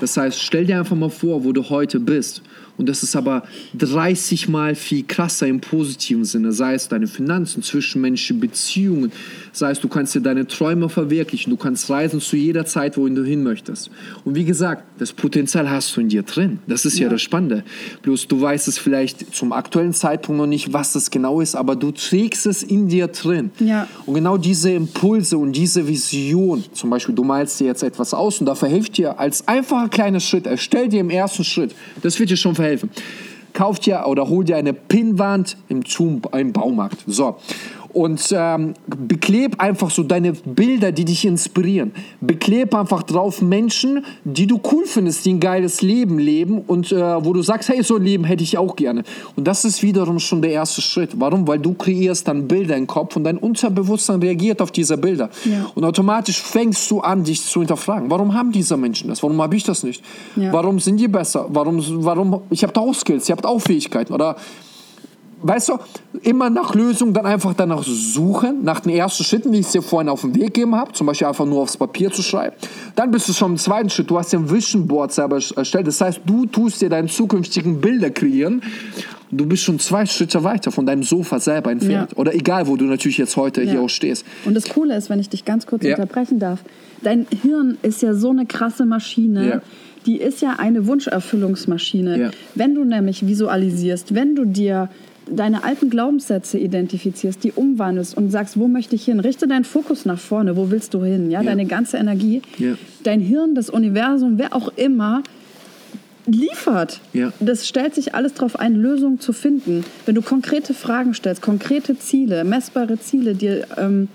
Das heißt, stell dir einfach mal vor, wo du heute bist. Und das ist aber 30 Mal viel krasser im positiven Sinne. Sei es deine Finanzen, zwischenmenschliche Beziehungen. Sei es, du kannst dir deine Träume verwirklichen. Du kannst reisen zu jeder Zeit, wohin du hin möchtest. Und wie gesagt, das Potenzial hast du in dir drin. Das ist ja, Ja. das Spannende. Bloß du weißt es vielleicht zum aktuellen Zeitpunkt noch nicht, was das genau ist, aber du trägst es in dir drin. Ja. Und genau diese Impulse und diese Vision, zum Beispiel, du malst dir jetzt etwas aus und dafür hilft dir als einfacher kleiner Schritt, erstell dir im ersten Schritt, das wird dir schon verhelfen. Kauf dir oder hol dir eine Pinnwand im, Zoom, im Baumarkt. So. Und ähm, bekleb einfach so deine Bilder, die dich inspirieren. Bekleb einfach drauf Menschen, die du cool findest, die ein geiles Leben leben und äh, wo du sagst, hey, so ein Leben hätte ich auch gerne. Und das ist wiederum schon der erste Schritt. Warum? Weil du kreierst dann Bilder im Kopf und dein Unterbewusstsein reagiert auf diese Bilder. Ja. Und automatisch fängst du an, dich zu hinterfragen. Warum haben diese Menschen das? Warum habe ich das nicht? Ja. Warum sind die besser? Warum, warum, ich habe da auch Skills, ihr habt auch Fähigkeiten. Oder weißt du, immer nach Lösungen dann einfach danach suchen, nach den ersten Schritten, wie ich es dir vorhin auf den Weg gegeben habe, zum Beispiel einfach nur aufs Papier zu schreiben. Dann bist du schon im zweiten Schritt, du hast dir ein Vision Board selber erstellt, das heißt, du tust dir deine zukünftigen Bilder kreieren. Du bist schon zwei Schritte weiter von deinem Sofa selber entfernt. Ja. Oder egal, wo du natürlich jetzt heute hier Ja. auch stehst. Und das Coole ist, wenn ich dich ganz kurz Ja. unterbrechen darf, dein Hirn ist ja so eine krasse Maschine. Die ist ja eine Wunscherfüllungsmaschine. Ja. Wenn du nämlich visualisierst, wenn du dir deine alten Glaubenssätze identifizierst, die umwandelst und sagst, wo möchte ich hin? Richte deinen Fokus nach vorne, wo willst du hin? Ja, Ja. deine ganze Energie, Ja. dein Hirn, das Universum, wer auch immer, liefert. Ja. Das stellt sich alles darauf ein, Lösungen zu finden. Wenn du konkrete Fragen stellst, konkrete Ziele, messbare Ziele dir ähm,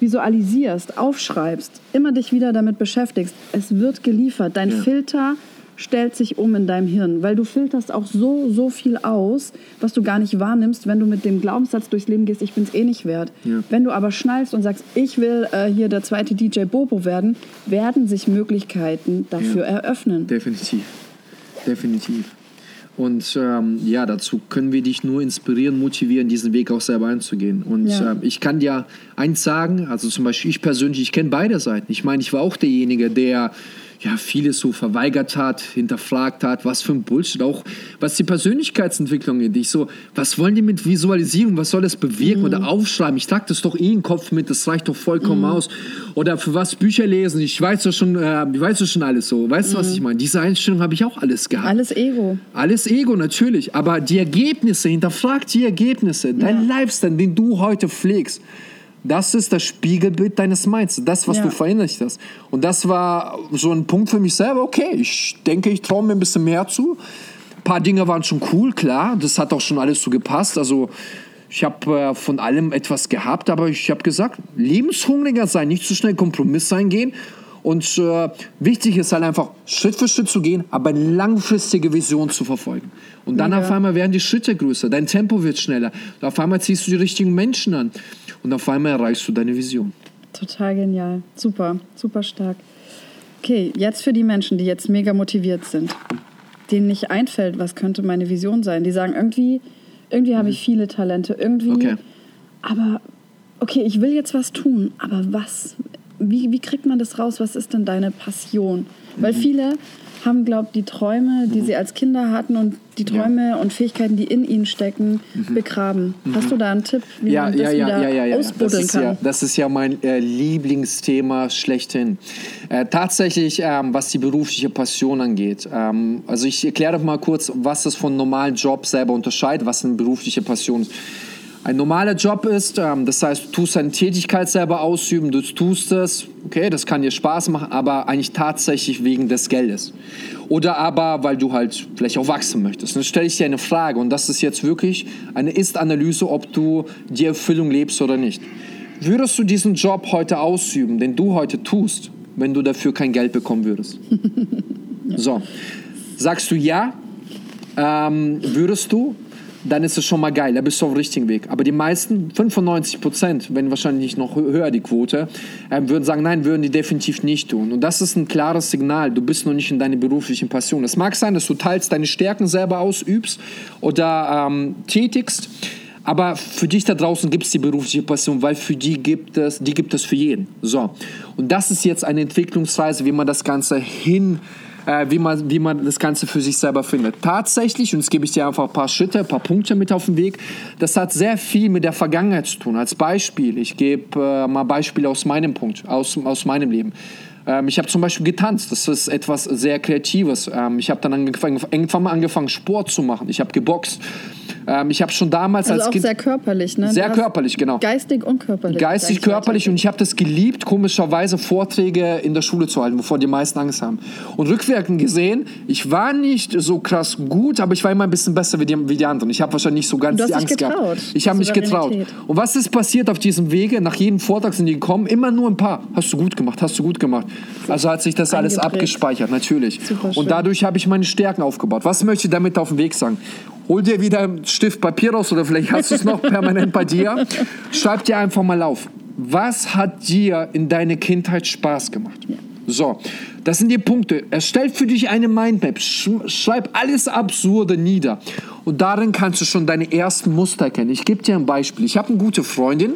visualisierst, aufschreibst, immer dich wieder damit beschäftigst, es wird geliefert. Dein. Filter stellt sich um in deinem Hirn, weil du filterst auch so, so viel aus, was du gar nicht wahrnimmst, wenn du mit dem Glaubenssatz durchs Leben gehst, ich bin es eh nicht wert. Ja. Wenn du aber schnallst und sagst, ich will äh, hier der zweite DJ Bobo werden, werden sich Möglichkeiten dafür Ja. eröffnen. Definitiv. Definitiv. Und ähm, ja, dazu können wir dich nur inspirieren, motivieren, diesen Weg auch selber einzugehen. Und Ja. ähm, ich kann dir eins sagen, also zum Beispiel ich persönlich, ich kenne beide Seiten. Ich meine, ich war auch derjenige, der ja vieles so verweigert hat, hinterfragt hat, was für ein Bullshit, auch was die Persönlichkeitsentwicklung geht. Ich so, was wollen die mit Visualisierung, was soll das bewirken oder aufschreiben? Ich trage das doch eh im Kopf mit, das reicht doch vollkommen aus. Oder für was Bücher lesen, ich weiß doch schon, äh, ich weiß doch schon alles so. Weißt du, was ich meine? Diese Einstellung habe ich auch alles gehabt. Alles Ego. Alles Ego, natürlich. Aber die Ergebnisse, hinterfragt die Ergebnisse. Dein Lifestyle, den du heute pflegst, das ist das Spiegelbild deines Minds. Das, was Ja. du verinnerlicht hast. Und das war so ein Punkt für mich selber. Okay, ich denke, ich traue mir ein bisschen mehr zu. Ein paar Dinge waren schon cool, klar. Das hat auch schon alles so gepasst. Also, ich habe äh, von allem etwas gehabt, aber ich habe gesagt, lebenshungriger sein, nicht zu schnell Kompromiss eingehen. Und äh, wichtig ist halt einfach, Schritt für Schritt zu gehen, aber eine langfristige Vision zu verfolgen. Und dann Mega. auf einmal werden die Schritte größer, dein Tempo wird schneller. Auf einmal ziehst du die richtigen Menschen an. Und auf einmal erreichst du deine Vision. Total genial. Super, super stark. Okay, jetzt für die Menschen, die jetzt mega motiviert sind, denen nicht einfällt, was könnte meine Vision sein. Die sagen irgendwie, irgendwie habe ich viele Talente, irgendwie. Okay. Aber okay, ich will jetzt was tun, aber was? Wie, wie kriegt man das raus? Was ist denn deine Passion? Weil viele haben, glaube ich, die Träume, die sie als Kinder hatten und die Träume und Fähigkeiten, die in ihnen stecken, begraben. Hast du da einen Tipp, wie Ja, man das ja, ja, wieder ja, ja, ja. Das ausbuddeln kann? ja, das ist ja mein äh, Lieblingsthema schlechthin. Äh, tatsächlich, ähm, was die berufliche Passion angeht. Ähm, also ich erkläre mal kurz, was das von einem normalen Job selber unterscheidet, was eine berufliche Passion ist. Ein normaler Job ist, ähm, das heißt, du tust deine Tätigkeit selber ausüben, du tust es, okay, das kann dir Spaß machen, aber eigentlich tatsächlich wegen des Geldes. Oder aber, weil du halt vielleicht auch wachsen möchtest. Dann stelle ich dir eine Frage und das ist jetzt wirklich eine Ist-Analyse, ob du die Erfüllung lebst oder nicht. Würdest du diesen Job heute ausüben, den du heute tust, wenn du dafür kein Geld bekommen würdest? So, sagst du ja, ähm, würdest du, dann ist es schon mal geil, da bist du auf dem richtigen Weg. Aber die meisten, 95 Prozent, wenn wahrscheinlich noch hö- höher die Quote, ähm, würden sagen, nein, würden die definitiv nicht tun. Und das ist ein klares Signal, du bist noch nicht in deiner beruflichen Passion. Es mag sein, dass du teils deine Stärken selber ausübst oder ähm, tätigst, aber für dich da draußen gibt es die berufliche Passion, weil für die gibt es, die gibt es für jeden. So. Und das ist jetzt eine Entwicklungsweise, wie man das Ganze hin, äh, wie, man, wie man das Ganze für sich selber findet. Tatsächlich, und jetzt gebe ich dir einfach ein paar Schritte, ein paar Punkte mit auf den Weg, das hat sehr viel mit der Vergangenheit zu tun. Als Beispiel, ich gebe äh, mal Beispiele aus meinem Punkt, aus, aus meinem Leben. Ähm, ich habe zum Beispiel getanzt, das ist etwas sehr Kreatives. Ähm, ich habe dann angefangen, irgendwann mal angefangen, Sport zu machen. Ich habe geboxt. Ähm, ich habe schon damals Also als auch Kind... sehr körperlich, ne? Sehr körperlich, genau. Geistig und körperlich. Geistig, körperlich und ich habe das geliebt, komischerweise Vorträge in der Schule zu halten, bevor die meisten Angst haben. Und rückwirkend gesehen, ich war nicht so krass gut, aber ich war immer ein bisschen besser wie die, wie die anderen. Ich habe wahrscheinlich nicht so ganz die Angst getraut. gehabt. Ich habe mich getraut. Und was ist passiert auf diesem Wege? Nach jedem Vortrag sind die gekommen, immer nur ein paar. Hast du gut gemacht, hast du gut gemacht. Also hat sich das alles abgespeichert, natürlich. Und dadurch habe ich meine Stärken aufgebaut. Was möchte ich damit auf den Weg sagen? Hol dir wieder einen Stift Papier raus oder vielleicht hast du es noch permanent bei dir. Schreib dir einfach mal auf. Was hat dir in deiner Kindheit Spaß gemacht? So, das sind die Punkte. Erstell für dich eine Mindmap. Sch- Schreib alles Absurde nieder. Und darin kannst du schon deine ersten Muster erkennen. Ich gebe dir ein Beispiel. Ich habe eine gute Freundin.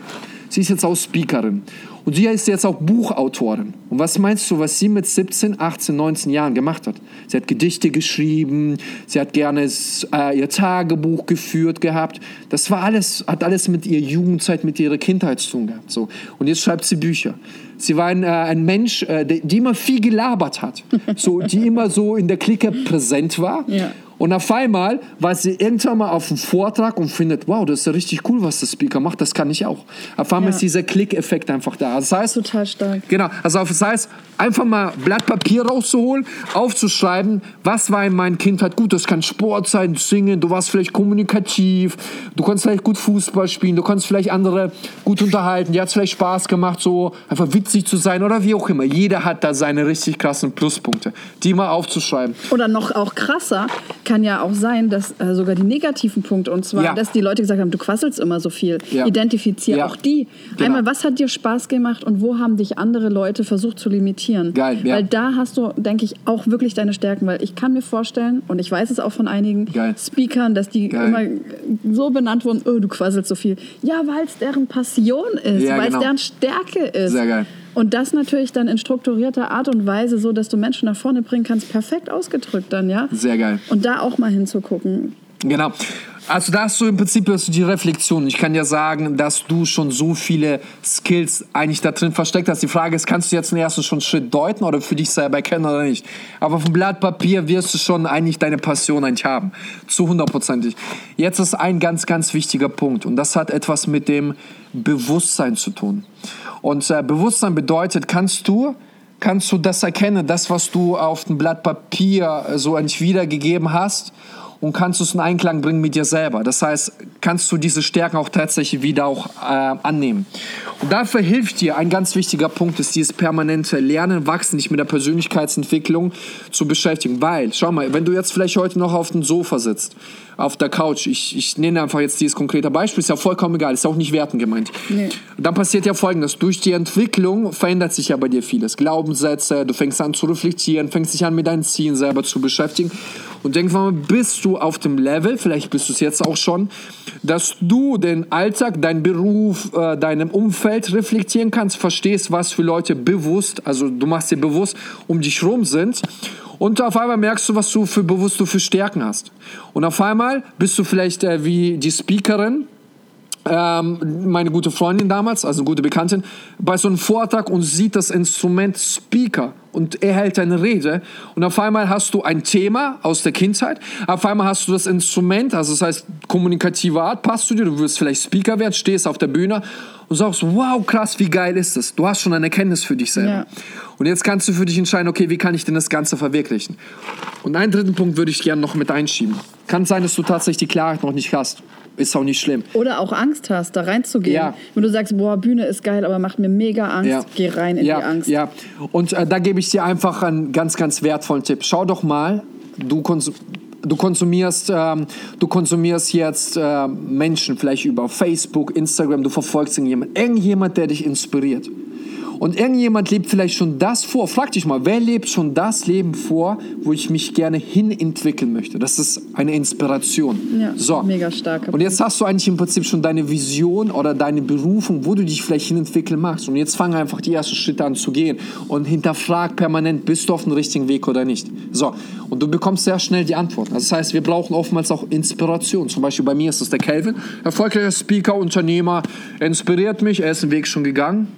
Sie ist jetzt auch Speakerin. Und sie ist jetzt auch Buchautorin. Und was meinst du, was sie mit 17, 18, 19 Jahren gemacht hat? Sie hat Gedichte geschrieben, sie hat gerne äh, ihr Tagebuch geführt gehabt. Das war alles, hat alles mit ihrer Jugendzeit, mit ihrer Kindheit zu tun gehabt. So. Und jetzt schreibt sie Bücher. Sie war ein, äh, ein Mensch, äh, der, die immer viel gelabert hat. So, die immer so in der Clique präsent war. Ja. Und auf einmal war sie irgendwann mal auf einem Vortrag und findet, wow, das ist ja richtig cool, was der Speaker macht, das kann ich auch. Auf einmal Ja. ist dieser Klick-Effekt einfach da. Das heißt, Total stark. Genau, also das heißt, einfach mal Blatt Papier rauszuholen, aufzuschreiben, was war in meiner Kindheit gut. Das kann Sport sein, singen, du warst vielleicht kommunikativ, du konntest vielleicht gut Fußball spielen, du konntest vielleicht andere gut unterhalten, dir hat es vielleicht Spaß gemacht, so einfach witzig zu sein oder wie auch immer. Jeder hat da seine richtig krassen Pluspunkte, die mal aufzuschreiben. Oder noch auch krasser kann ja auch sein, dass äh, sogar die negativen Punkte, und zwar, Ja. dass die Leute gesagt haben, du quasselst immer so viel. Ja. Identifizier Ja. auch die. Genau. Einmal, was hat dir Spaß gemacht und wo haben dich andere Leute versucht zu limitieren? Geil, ja. Weil da hast du, denke ich, auch wirklich deine Stärken. Weil ich kann mir vorstellen, und ich weiß es auch von einigen Geil. Speakern, dass die Geil. immer so benannt wurden, oh, du quasselst so viel. Ja, weil es deren Passion ist, weil es genau. deren Stärke ist. Sehr geil. Und das natürlich dann in strukturierter Art und Weise, so dass du Menschen nach vorne bringen kannst, perfekt ausgedrückt dann, ja? Sehr geil. Und da auch mal hinzugucken. Genau. Also da hast du im Prinzip hast du die Reflexion. Ich kann ja sagen, dass du schon so viele Skills eigentlich da drin versteckt hast. Die Frage ist, kannst du jetzt den ersten schon Schritt deuten oder für dich selber erkennen oder nicht? Aber vom Blatt Papier wirst du schon eigentlich deine Passion eigentlich haben. Zu hundertprozentig. Jetzt ist ein ganz, ganz wichtiger Punkt und das hat etwas mit dem Bewusstsein zu tun. Und äh, Bewusstsein bedeutet, kannst du kannst du das erkennen, das, was du auf dem Blatt Papier äh, so eigentlich wiedergegeben hast und kannst du es in Einklang bringen mit dir selber. Das heißt, kannst du diese Stärken auch tatsächlich wieder auch äh, annehmen. Und dafür hilft dir ein ganz wichtiger Punkt, ist dieses permanente Lernen, Wachsen, dich mit der Persönlichkeitsentwicklung zu beschäftigen. Weil, schau mal, wenn du jetzt vielleicht heute noch auf dem Sofa sitzt, auf der Couch. Ich, ich nenne einfach jetzt dieses konkrete Beispiel, ist ja vollkommen egal, ist auch nicht werten gemeint. Nee. Dann passiert ja folgendes: Durch die Entwicklung verändert sich ja bei dir vieles. Glaubenssätze, du fängst an zu reflektieren, fängst dich an mit deinen Zielen selber zu beschäftigen. Und irgendwann mal bist du auf dem Level, vielleicht bist du es jetzt auch schon, dass du den Alltag, deinen Beruf, äh, deinem Umfeld reflektieren kannst, verstehst, was für Leute bewusst, also du machst dir bewusst, um dich rum sind. Und auf einmal merkst du, was du für bewusst du für Stärken hast. Und auf einmal bist du vielleicht äh, wie die Speakerin, ähm, meine gute Freundin damals, also eine gute Bekanntin, bei so einem Vortrag und sieht das Instrument Speaker und er hält eine Rede und auf einmal hast du ein Thema aus der Kindheit, auf einmal hast du das Instrument, also das heißt kommunikative Art, passt du dir, du wirst vielleicht Speaker werden, stehst auf der Bühne und sagst, wow, krass, wie geil ist das? Du hast schon eine Erkenntnis für dich selber. Ja. Und jetzt kannst du für dich entscheiden, okay, wie kann ich denn das Ganze verwirklichen? Und einen dritten Punkt würde ich gerne noch mit einschieben. Kann sein, dass du tatsächlich die Klarheit noch nicht hast. Ist auch nicht schlimm. Oder auch Angst hast, da reinzugehen. Ja. Wenn du sagst, boah, Bühne ist geil, aber macht mir mega Angst, ja. geh rein in ja. die Angst. Ja, und äh, da gebe ich dir einfach einen ganz, ganz wertvollen Tipp. Schau doch mal, du konsumierst du konsumierst, ähm, du konsumierst jetzt äh, Menschen vielleicht über Facebook, Instagram, du verfolgst irgendjemand, irgendjemand, der dich inspiriert. Und irgendjemand lebt vielleicht schon das vor. Frag dich mal, wer lebt schon das Leben vor, wo ich mich gerne hin entwickeln möchte? Das ist eine Inspiration. Ja, so. mega stark. Und jetzt hast du eigentlich im Prinzip schon deine Vision oder deine Berufung, wo du dich vielleicht hin entwickeln magst. Und jetzt fang einfach die ersten Schritte an zu gehen und hinterfrag permanent, bist du auf dem richtigen Weg oder nicht. So. Und du bekommst sehr schnell die Antwort. Also das heißt, wir brauchen oftmals auch Inspiration. Zum Beispiel bei mir ist das der Kelvin, erfolgreicher Speaker, Unternehmer, inspiriert mich, er ist den Weg schon gegangen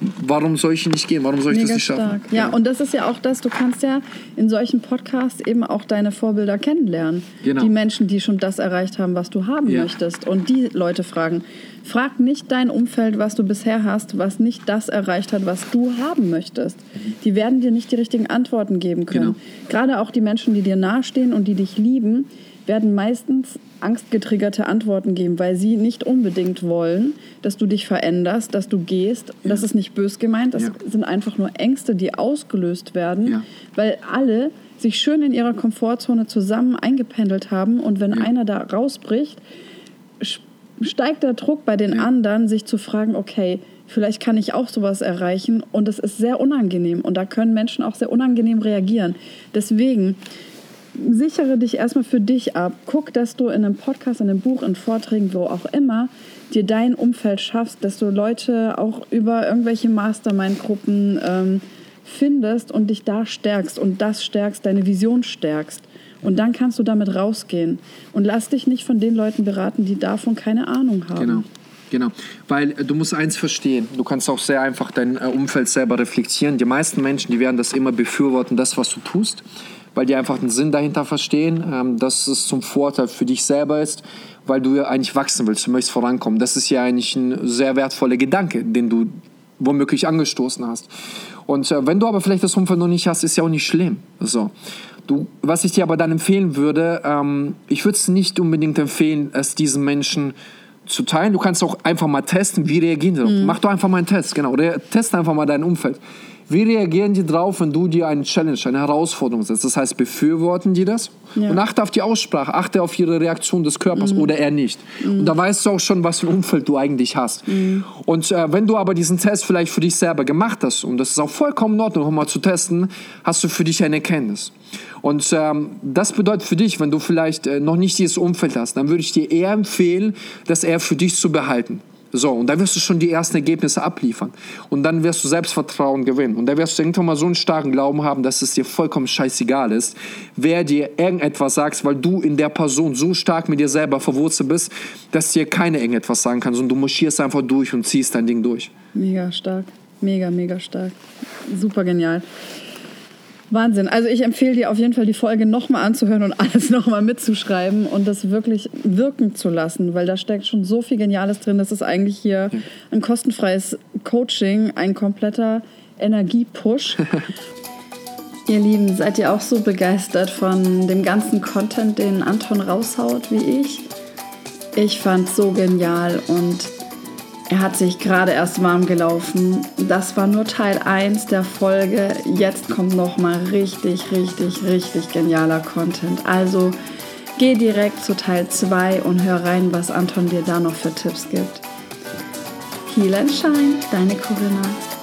warum soll ich nicht gehen? Warum soll ich Mega das nicht schaffen? Stark. Ja, und das ist ja auch das, du kannst ja in solchen Podcasts eben auch deine Vorbilder kennenlernen. Genau. Die Menschen, die schon das erreicht haben, was du haben ja. möchtest. Und die Leute fragen. Frag nicht dein Umfeld, was du bisher hast, was nicht das erreicht hat, was du haben möchtest. Die werden dir nicht die richtigen Antworten geben können. Genau. Gerade auch die Menschen, die dir nahestehen und die dich lieben, werden meistens angstgetriggerte Antworten geben, weil sie nicht unbedingt wollen, dass du dich veränderst, dass du gehst. Ja. Das ist nicht bös gemeint, das ja. sind einfach nur Ängste, die ausgelöst werden, ja. weil alle sich schön in ihrer Komfortzone zusammen eingependelt haben und wenn einer da rausbricht, steigt der Druck bei den anderen, sich zu fragen, okay, vielleicht kann ich auch sowas erreichen und das ist sehr unangenehm und da können Menschen auch sehr unangenehm reagieren. Deswegen sichere dich erstmal für dich ab. Guck, dass du in einem Podcast, in einem Buch, in Vorträgen, wo auch immer, dir dein Umfeld schaffst, dass du Leute auch über irgendwelche Mastermind-Gruppen ähm, findest und dich da stärkst und das stärkst, deine Vision stärkst. Und dann kannst du damit rausgehen. Und lass dich nicht von den Leuten beraten, die davon keine Ahnung haben. Genau. Genau, weil äh, du musst eins verstehen, du kannst auch sehr einfach dein äh, Umfeld selber reflektieren. Die meisten Menschen, die werden das immer befürworten, das, was du tust weil die einfach den Sinn dahinter verstehen, ähm, dass es zum Vorteil für dich selber ist, weil du ja eigentlich wachsen willst, du möchtest vorankommen. Das ist ja eigentlich ein sehr wertvoller Gedanke, den du womöglich angestoßen hast. Und äh, wenn du aber vielleicht das Umfeld noch nicht hast, ist ja auch nicht schlimm. So. Du, was ich dir aber dann empfehlen würde, ähm, ich würde es nicht unbedingt empfehlen, es diesen Menschen zu teilen. Du kannst auch einfach mal testen, wie reagieren die darauf. Mhm. Mach doch einfach mal einen Test, genau. Oder test einfach mal dein Umfeld. Wie reagieren die drauf, wenn du dir eine Challenge, eine Herausforderung setzt? Das heißt, befürworten die das? Ja. Und achte auf die Aussprache, achte auf ihre Reaktion des Körpers mhm. oder er nicht. Mhm. Und da weißt du auch schon, was für ein Umfeld du eigentlich hast. Mhm. Und äh, wenn du aber diesen Test vielleicht für dich selber gemacht hast, und das ist auch vollkommen in Ordnung, um mal zu testen, hast du für dich eine Erkenntnis. Und ähm, das bedeutet für dich, wenn du vielleicht äh, noch nicht dieses Umfeld hast, dann würde ich dir eher empfehlen, das eher für dich zu behalten. So, und da wirst du schon die ersten Ergebnisse abliefern. Und dann wirst du Selbstvertrauen gewinnen. Und da wirst du irgendwann mal so einen starken Glauben haben, dass es dir vollkommen scheißegal ist, wer dir irgendetwas sagt, weil du in der Person so stark mit dir selber verwurzelt bist, dass dir keine irgendetwas sagen kann, sondern du marschierst einfach durch und ziehst dein Ding durch. Mega stark. Mega, mega stark. Super genial. Wahnsinn. Also ich empfehle dir auf jeden Fall die Folge nochmal anzuhören und alles nochmal mitzuschreiben und das wirklich wirken zu lassen, weil da steckt schon so viel Geniales drin. Das ist eigentlich hier ein kostenfreies Coaching, ein kompletter Energiepush. ihr Lieben, seid ihr auch so begeistert von dem ganzen Content, den Anton raushaut wie ich? Ich fand's so genial und er hat sich gerade erst warm gelaufen. Das war nur Teil 1 der Folge. Jetzt kommt noch mal richtig, richtig, richtig genialer Content. Also Geh direkt zu Teil 2 und hör rein, was Anton dir da noch für Tipps gibt. Heal and Shine, deine Corinna.